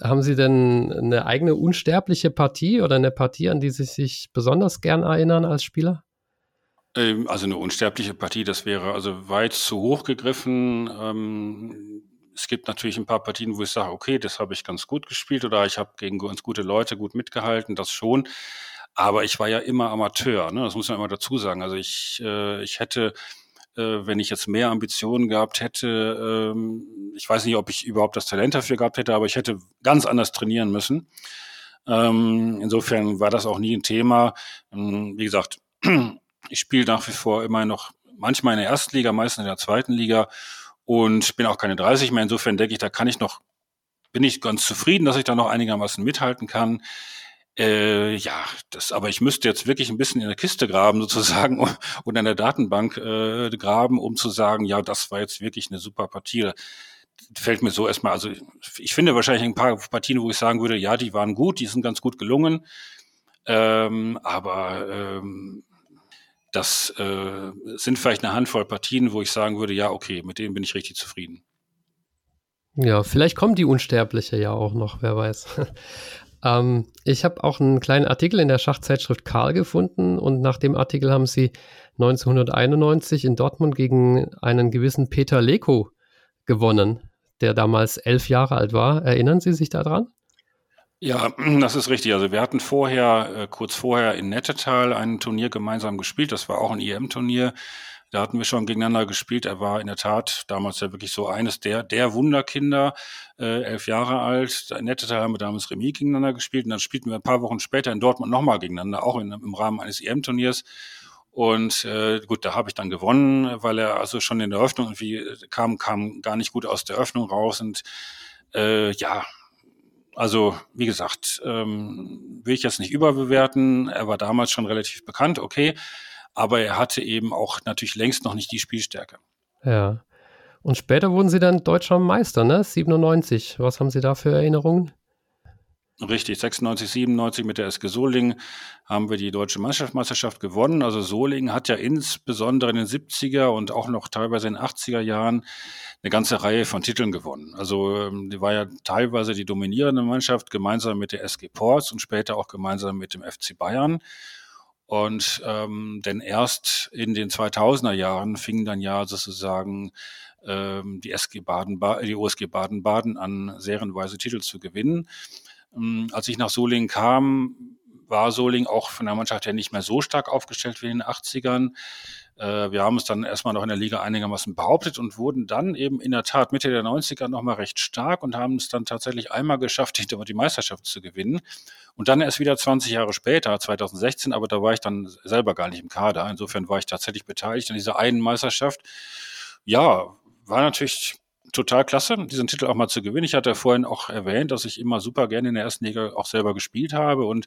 Haben Sie denn eine eigene unsterbliche Partie oder eine Partie, an die Sie sich besonders gern erinnern als Spieler? Ähm, also eine unsterbliche Partie, das wäre also weit zu hoch gegriffen. Ähm, es gibt natürlich ein paar Partien, wo ich sage, okay, das habe ich ganz gut gespielt oder ich habe gegen ganz gute Leute gut mitgehalten, das schon. Aber ich war ja immer Amateur, ne? das muss man immer dazu sagen. Also ich, äh, ich hätte äh, wenn ich jetzt mehr Ambitionen gehabt hätte, ähm, ich weiß nicht, ob ich überhaupt das Talent dafür gehabt hätte, aber ich hätte ganz anders trainieren müssen. Ähm, insofern war das auch nie ein Thema. Ähm, wie gesagt, [CLEARS THROAT] ich spiele nach wie vor immer noch manchmal in der ersten Liga, meistens in der zweiten Liga und bin auch keine 30 mehr. Insofern denke ich, da kann ich noch, bin ich ganz zufrieden, dass ich da noch einigermaßen mithalten kann. Äh, ja, das, aber ich müsste jetzt wirklich ein bisschen in der Kiste graben [LAUGHS] sozusagen und an der Datenbank äh, graben, um zu sagen, ja, das war jetzt wirklich eine super Partie. Fällt mir so erstmal, also ich finde wahrscheinlich ein paar Partien, wo ich sagen würde, ja, die waren gut, die sind ganz gut gelungen, ähm, aber ähm, das äh, sind vielleicht eine Handvoll Partien, wo ich sagen würde, ja, okay, mit denen bin ich richtig zufrieden. Ja, vielleicht kommt die Unsterbliche ja auch noch, wer weiß. Ähm, ich habe auch einen kleinen Artikel in der Schachzeitschrift Karl gefunden und nach dem Artikel haben sie 1991 in Dortmund gegen einen gewissen Peter Leko gewonnen, der damals elf Jahre alt war. Erinnern Sie sich daran? Ja, [CLEARS THROAT] das ist richtig. Also wir hatten vorher, äh, kurz vorher in Nettetal ein Turnier gemeinsam gespielt. Das war auch ein EM-Turnier. Da hatten wir schon gegeneinander gespielt. Er war in der Tat damals ja wirklich so eines der, der Wunderkinder, äh, elf Jahre alt. In Nettetal haben wir damals Remis gegeneinander gespielt und dann spielten wir ein paar Wochen später in Dortmund nochmal gegeneinander, auch in, im Rahmen eines EM-Turniers. Und äh, gut, da habe ich dann gewonnen, weil er also schon in der Öffnung irgendwie kam, kam gar nicht gut aus der Öffnung raus. Und äh, ja, also wie gesagt, ähm, will ich jetzt nicht überbewerten. Er war damals schon relativ bekannt, okay aber er hatte eben auch natürlich längst noch nicht die Spielstärke. Ja. Und später wurden Sie dann deutscher Meister, ne? 97. Was haben Sie da für Erinnerungen? Richtig, 96, 97 mit der SG Solingen haben wir die deutsche Meisterschaft gewonnen. Also Solingen hat ja insbesondere in den 70er und auch noch teilweise in den 80er Jahren eine ganze Reihe von Titeln gewonnen. Also ähm, die war ja teilweise die dominierende Mannschaft gemeinsam mit der SG Ports und später auch gemeinsam mit dem FC Bayern. Und ähm, denn erst in den 2000er Jahren fing dann ja sozusagen ähm, die, SG Baden, die OSG Baden-Baden an, serienweise Titel zu gewinnen. Ähm, als ich nach Solingen kam, war Solingen auch von der Mannschaft her nicht mehr so stark aufgestellt wie in den 80ern. Äh, wir haben uns dann erstmal noch in der Liga einigermaßen behauptet und wurden dann eben in der Tat Mitte der 90er nochmal recht stark und haben es dann tatsächlich einmal geschafft, die Meisterschaft zu gewinnen. Und dann erst wieder 20 Jahre später, 2016, aber da war ich dann selber gar nicht im Kader. Insofern war ich tatsächlich beteiligt an dieser einen Meisterschaft. Ja, war natürlich total klasse, diesen Titel auch mal zu gewinnen. Ich hatte vorhin auch erwähnt, dass ich immer super gerne in der ersten Liga auch selber gespielt habe und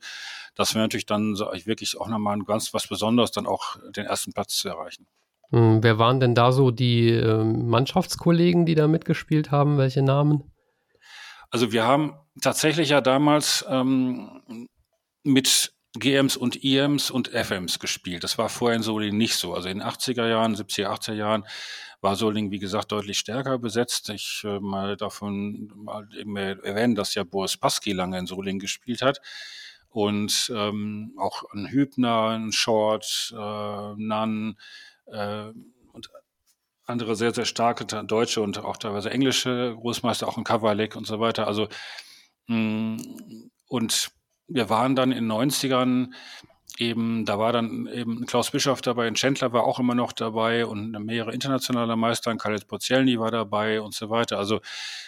das wäre natürlich dann so, wirklich auch nochmal ein ganz was Besonderes, dann auch den ersten Platz zu erreichen. Hm, wer waren denn da so die äh, Mannschaftskollegen, die da mitgespielt haben? Welche Namen? Also wir haben tatsächlich ja damals ähm, mit GMs und IMs und FMs gespielt. Das war vorher in Solingen nicht so. Also in den 80er Jahren, 70er, 80er Jahren war Solingen, wie gesagt, deutlich stärker besetzt. Ich äh, mal davon mal eben erwähnen, dass ja Boris Paski lange in Solingen gespielt hat. Und ähm, auch ein Hübner, ein Short, äh, Nunn äh, und andere sehr, sehr starke deutsche und auch teilweise englische Großmeister, auch ein Kavalek und so weiter. Also mh, mm, und wir waren dann in den 90ern eben, da war dann eben Klaus Bischoff dabei, ein Chandler war auch immer noch dabei und mehrere internationale Meister, Khaled Pozelny war dabei und so weiter. Also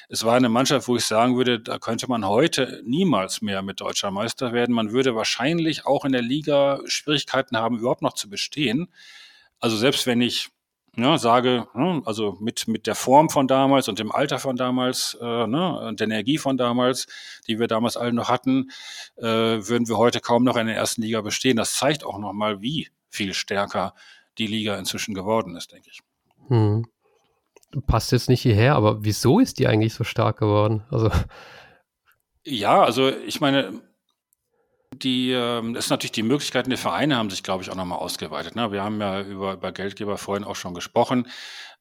es war eine Mannschaft, wo ich sagen würde, da könnte man heute niemals mehr mit deutscher Meister werden. Man würde wahrscheinlich auch in der Liga Schwierigkeiten haben, überhaupt noch zu bestehen. Also selbst wenn ich ja, sage, ne, also mit, mit der Form von damals und dem Alter von damals äh, ne, und der Energie von damals, die wir damals alle noch hatten, äh, würden wir heute kaum noch in der ersten Liga bestehen. Das zeigt auch nochmal, wie viel stärker die Liga inzwischen geworden ist, denke ich. Hm. Passt jetzt nicht hierher, aber wieso ist die eigentlich so stark geworden? Also ja, also ich meine, die, ähm, ist natürlich die Möglichkeiten der Vereine haben sich, glaube ich, auch nochmal ausgeweitet. Ne? Wir haben ja über, über Geldgeber vorhin auch schon gesprochen.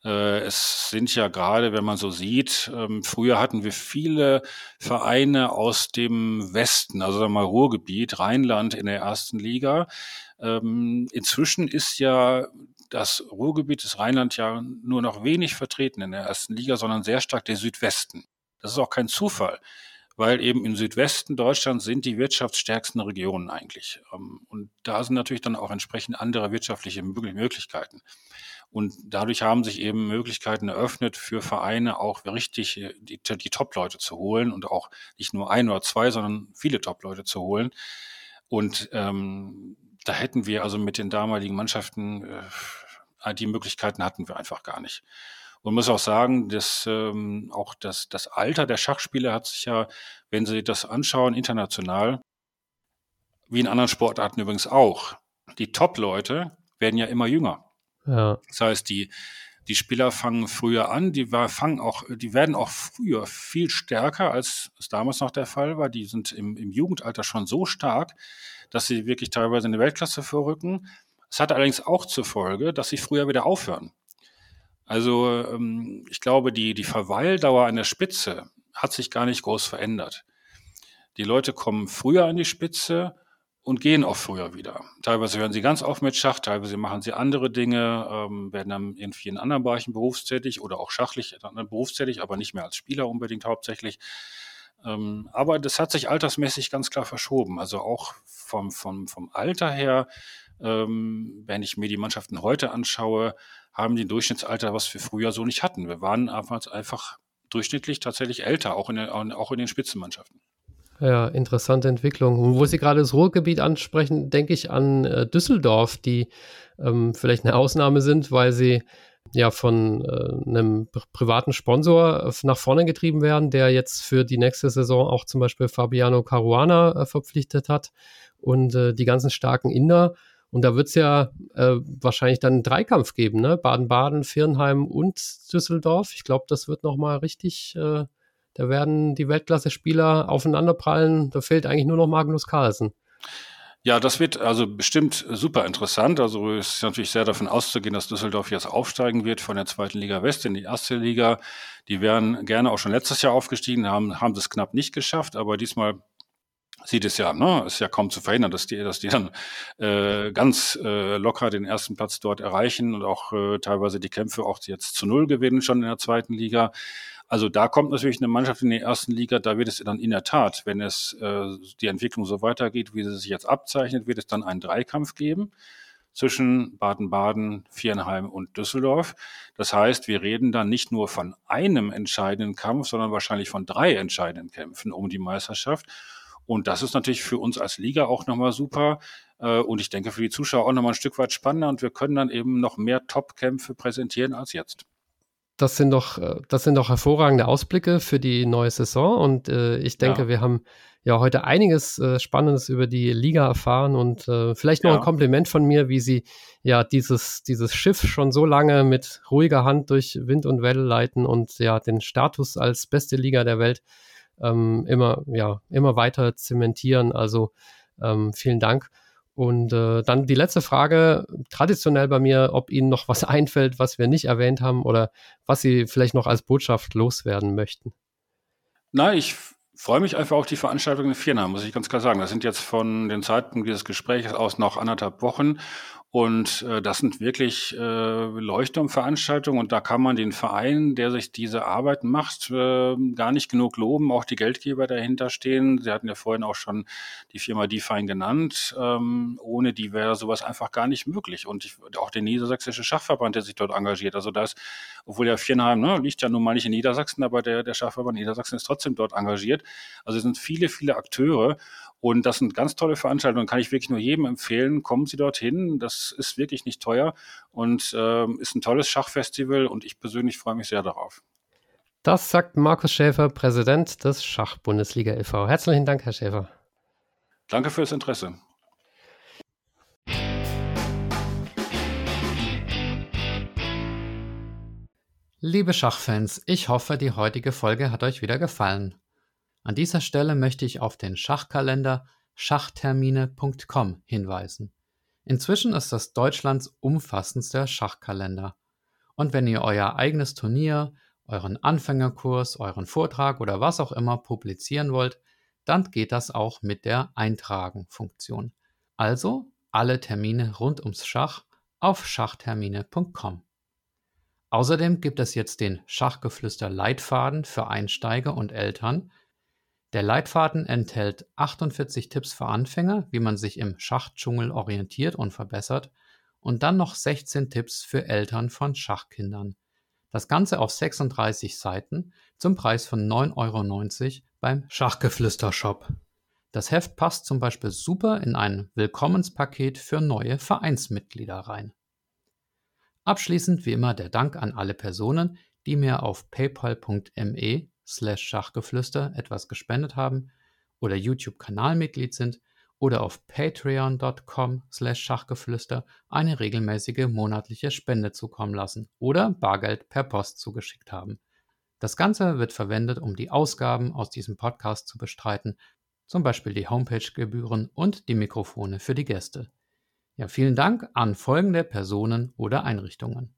Äh, es sind ja gerade, wenn man so sieht, ähm, früher hatten wir viele Vereine aus dem Westen, also sagen wir mal Ruhrgebiet, Rheinland in der ersten Liga. Ähm, inzwischen ist ja das Ruhrgebiet, das Rheinland ja nur noch wenig vertreten in der ersten Liga, sondern sehr stark der Südwesten. Das ist auch kein Zufall weil eben im Südwesten Deutschlands sind die wirtschaftsstärksten Regionen eigentlich. Ähm, und da sind natürlich dann auch entsprechend andere wirtschaftliche Möglichkeiten. Und dadurch haben sich eben Möglichkeiten eröffnet, für Vereine auch richtig äh, die, die Top-Leute zu holen und auch nicht nur ein oder zwei, sondern viele Top-Leute zu holen. Und ähm, da hätten wir also mit den damaligen Mannschaften, äh, die Möglichkeiten hatten wir einfach gar nicht. Und muss auch sagen, dass ähm, auch das, das Alter der Schachspieler hat sich ja, wenn Sie das anschauen, international, wie in anderen Sportarten übrigens auch, die Top-Leute werden ja immer jünger. Ja. Das heißt, die, die Spieler fangen früher an, die war, fangen auch, die werden auch früher viel stärker, als es damals noch der Fall war. Die sind im, im Jugendalter schon so stark, dass sie wirklich teilweise in die Weltklasse vorrücken. Es hat allerdings auch zur Folge, dass sie früher wieder aufhören. Also ähm, ich glaube, die, die Verweildauer an der Spitze hat sich gar nicht groß verändert. Die Leute kommen früher an die Spitze und gehen auch früher wieder. Teilweise hören sie ganz auf mit Schach, teilweise machen sie andere Dinge, ähm, werden dann irgendwie in anderen Bereichen berufstätig oder auch schachlich berufstätig, aber nicht mehr als Spieler unbedingt hauptsächlich. Ähm, aber das hat sich altersmäßig ganz klar verschoben. Also auch vom, vom, vom Alter her, ähm, wenn ich mir die Mannschaften heute anschaue, haben die Durchschnittsalter, was wir früher so nicht hatten. Wir waren einfach durchschnittlich tatsächlich älter, auch in, der, auch in den Spitzenmannschaften. Ja, interessante Entwicklung. Und wo Sie gerade das Ruhrgebiet ansprechen, denke ich an äh, Düsseldorf, die ähm, vielleicht eine Ausnahme sind, weil sie ja von äh, einem privaten Sponsor äh, nach vorne getrieben werden, der jetzt für die nächste Saison auch zum Beispiel Fabiano Caruana äh, verpflichtet hat und äh, die ganzen starken Inder und da wird es ja äh, wahrscheinlich dann einen Dreikampf geben, ne? Baden-Baden, Firnheim und Düsseldorf. Ich glaube, das wird nochmal richtig, äh, da werden die Weltklasse-Spieler aufeinanderprallen. Da fehlt eigentlich nur noch Magnus Carlsen. Ja, das wird also bestimmt super interessant. Also es ist natürlich sehr davon auszugehen, dass Düsseldorf jetzt aufsteigen wird von der zweiten Liga West in die erste Liga. Die wären gerne auch schon letztes Jahr aufgestiegen, haben, haben es knapp nicht geschafft, aber diesmal sieht es ja, ne, ist ja kaum zu verhindern, dass die, dass die dann äh, ganz äh, locker den ersten Platz dort erreichen und auch äh, teilweise die Kämpfe auch jetzt zu null gewinnen schon in der zweiten Liga. Also da kommt natürlich eine Mannschaft in der ersten Liga, da wird es dann in der Tat, wenn es äh, die Entwicklung so weitergeht, wie sie sich jetzt abzeichnet, wird es dann einen Dreikampf geben zwischen Baden-Baden, Viernheim und Düsseldorf. Das heißt, wir reden dann nicht nur von einem entscheidenden Kampf, sondern wahrscheinlich von drei entscheidenden Kämpfen um die Meisterschaft. Und das ist natürlich für uns als Liga auch nochmal super. Äh, und ich denke für die Zuschauer auch nochmal ein Stück weit spannender. Und wir können dann eben noch mehr Top-Kämpfe präsentieren als jetzt. das sind doch, äh, das sind doch hervorragende Ausblicke für die neue Saison und äh, ich denke, ja. wir haben ja heute einiges äh, Spannendes über die Liga erfahren und äh, vielleicht noch ja. ein Kompliment von mir, wie Sie ja dieses, dieses Schiff schon so lange mit ruhiger Hand durch Wind und Welle leiten und ja den Status als beste Liga der Welt ähm, immer, ja, immer weiter zementieren. Also ähm, vielen Dank. Und äh, dann die letzte Frage, traditionell bei mir, ob Ihnen noch was [LAUGHS] einfällt, was wir nicht erwähnt haben oder was Sie vielleicht noch als Botschaft loswerden möchten. Na, ich freue mich einfach auf die Veranstaltung in Viernheim, muss ich ganz klar sagen. Das sind jetzt von den Zeiten dieses Gesprächs aus noch anderthalb Wochen. Und äh, das sind wirklich äh, Leuchtturmveranstaltungen und da kann man den Verein, der sich diese Arbeit macht, äh, gar nicht genug loben. Auch die Geldgeber dahinter stehen. Sie hatten ja vorhin auch schon die Firma Define genannt. Ähm, ohne die wäre sowas einfach gar nicht möglich. Und ich, auch der Niedersächsische Schachverband, der sich dort engagiert. Also das, obwohl ja Viernheim ne, liegt ja nun mal nicht in Niedersachsen, aber der, der Schachverband Niedersachsen ist trotzdem dort engagiert. Also es sind viele, viele Akteure. Und das sind ganz tolle Veranstaltungen, kann ich wirklich nur jedem empfehlen. Kommen Sie dorthin, das ist wirklich nicht teuer und äh, ist ein tolles Schachfestival und ich persönlich freue mich sehr darauf. Das sagt Markus Schäfer, Präsident des Schachbundesliga e.V. Herzlichen Dank, Herr Schäfer. Danke fürs Interesse. Liebe Schachfans, ich hoffe, die heutige Folge hat euch wieder gefallen. An dieser Stelle möchte ich auf den Schachkalender schachtermine.com hinweisen. Inzwischen ist das Deutschlands umfassendster Schachkalender. Und wenn ihr euer eigenes Turnier, euren Anfängerkurs, euren Vortrag oder was auch immer publizieren wollt, dann geht das auch mit der Eintragen-Funktion. Also alle Termine rund ums Schach auf schachtermine.com. Außerdem gibt es jetzt den Schachgeflüster Leitfaden für Einsteiger und Eltern, der Leitfaden enthält 48 Tipps für Anfänger, wie man sich im Schachdschungel orientiert und verbessert, und dann noch 16 Tipps für Eltern von Schachkindern. Das Ganze auf 36 Seiten zum Preis von 9,90 Euro beim Schachgeflüster-Shop. Das Heft passt zum Beispiel super in ein Willkommenspaket für neue Vereinsmitglieder rein. Abschließend wie immer der Dank an alle Personen, die mir auf paypal.me slash Schachgeflüster etwas gespendet haben oder YouTube-Kanalmitglied sind oder auf patreon.com slash Schachgeflüster eine regelmäßige monatliche Spende zukommen lassen oder Bargeld per Post zugeschickt haben. Das Ganze wird verwendet, um die Ausgaben aus diesem Podcast zu bestreiten, zum Beispiel die Homepage-Gebühren und die Mikrofone für die Gäste. Ja, vielen Dank an folgende Personen oder Einrichtungen.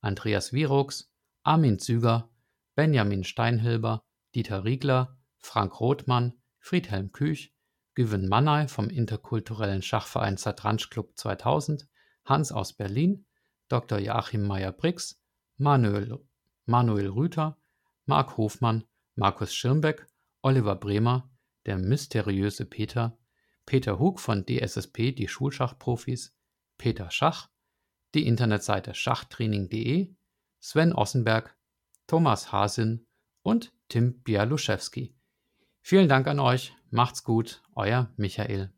Andreas Virux, Armin Züger, Benjamin Steinhilber, Dieter Riegler, Frank Rothmann, Friedhelm Küch, Güven Mannay vom interkulturellen Schachverein Zatransch Club 2000, Hans aus Berlin, Dr. Joachim Meyer-Brix, Manuel, Manuel Rüther, Marc Hofmann, Markus Schirmbeck, Oliver Bremer, der mysteriöse Peter, Peter Hug von DSSP, die Schulschachprofis, Peter Schach, die Internetseite schachtraining.de, Sven Ossenberg, Thomas Hasin und Tim Bialuszewski. Vielen Dank an euch, macht's gut, euer Michael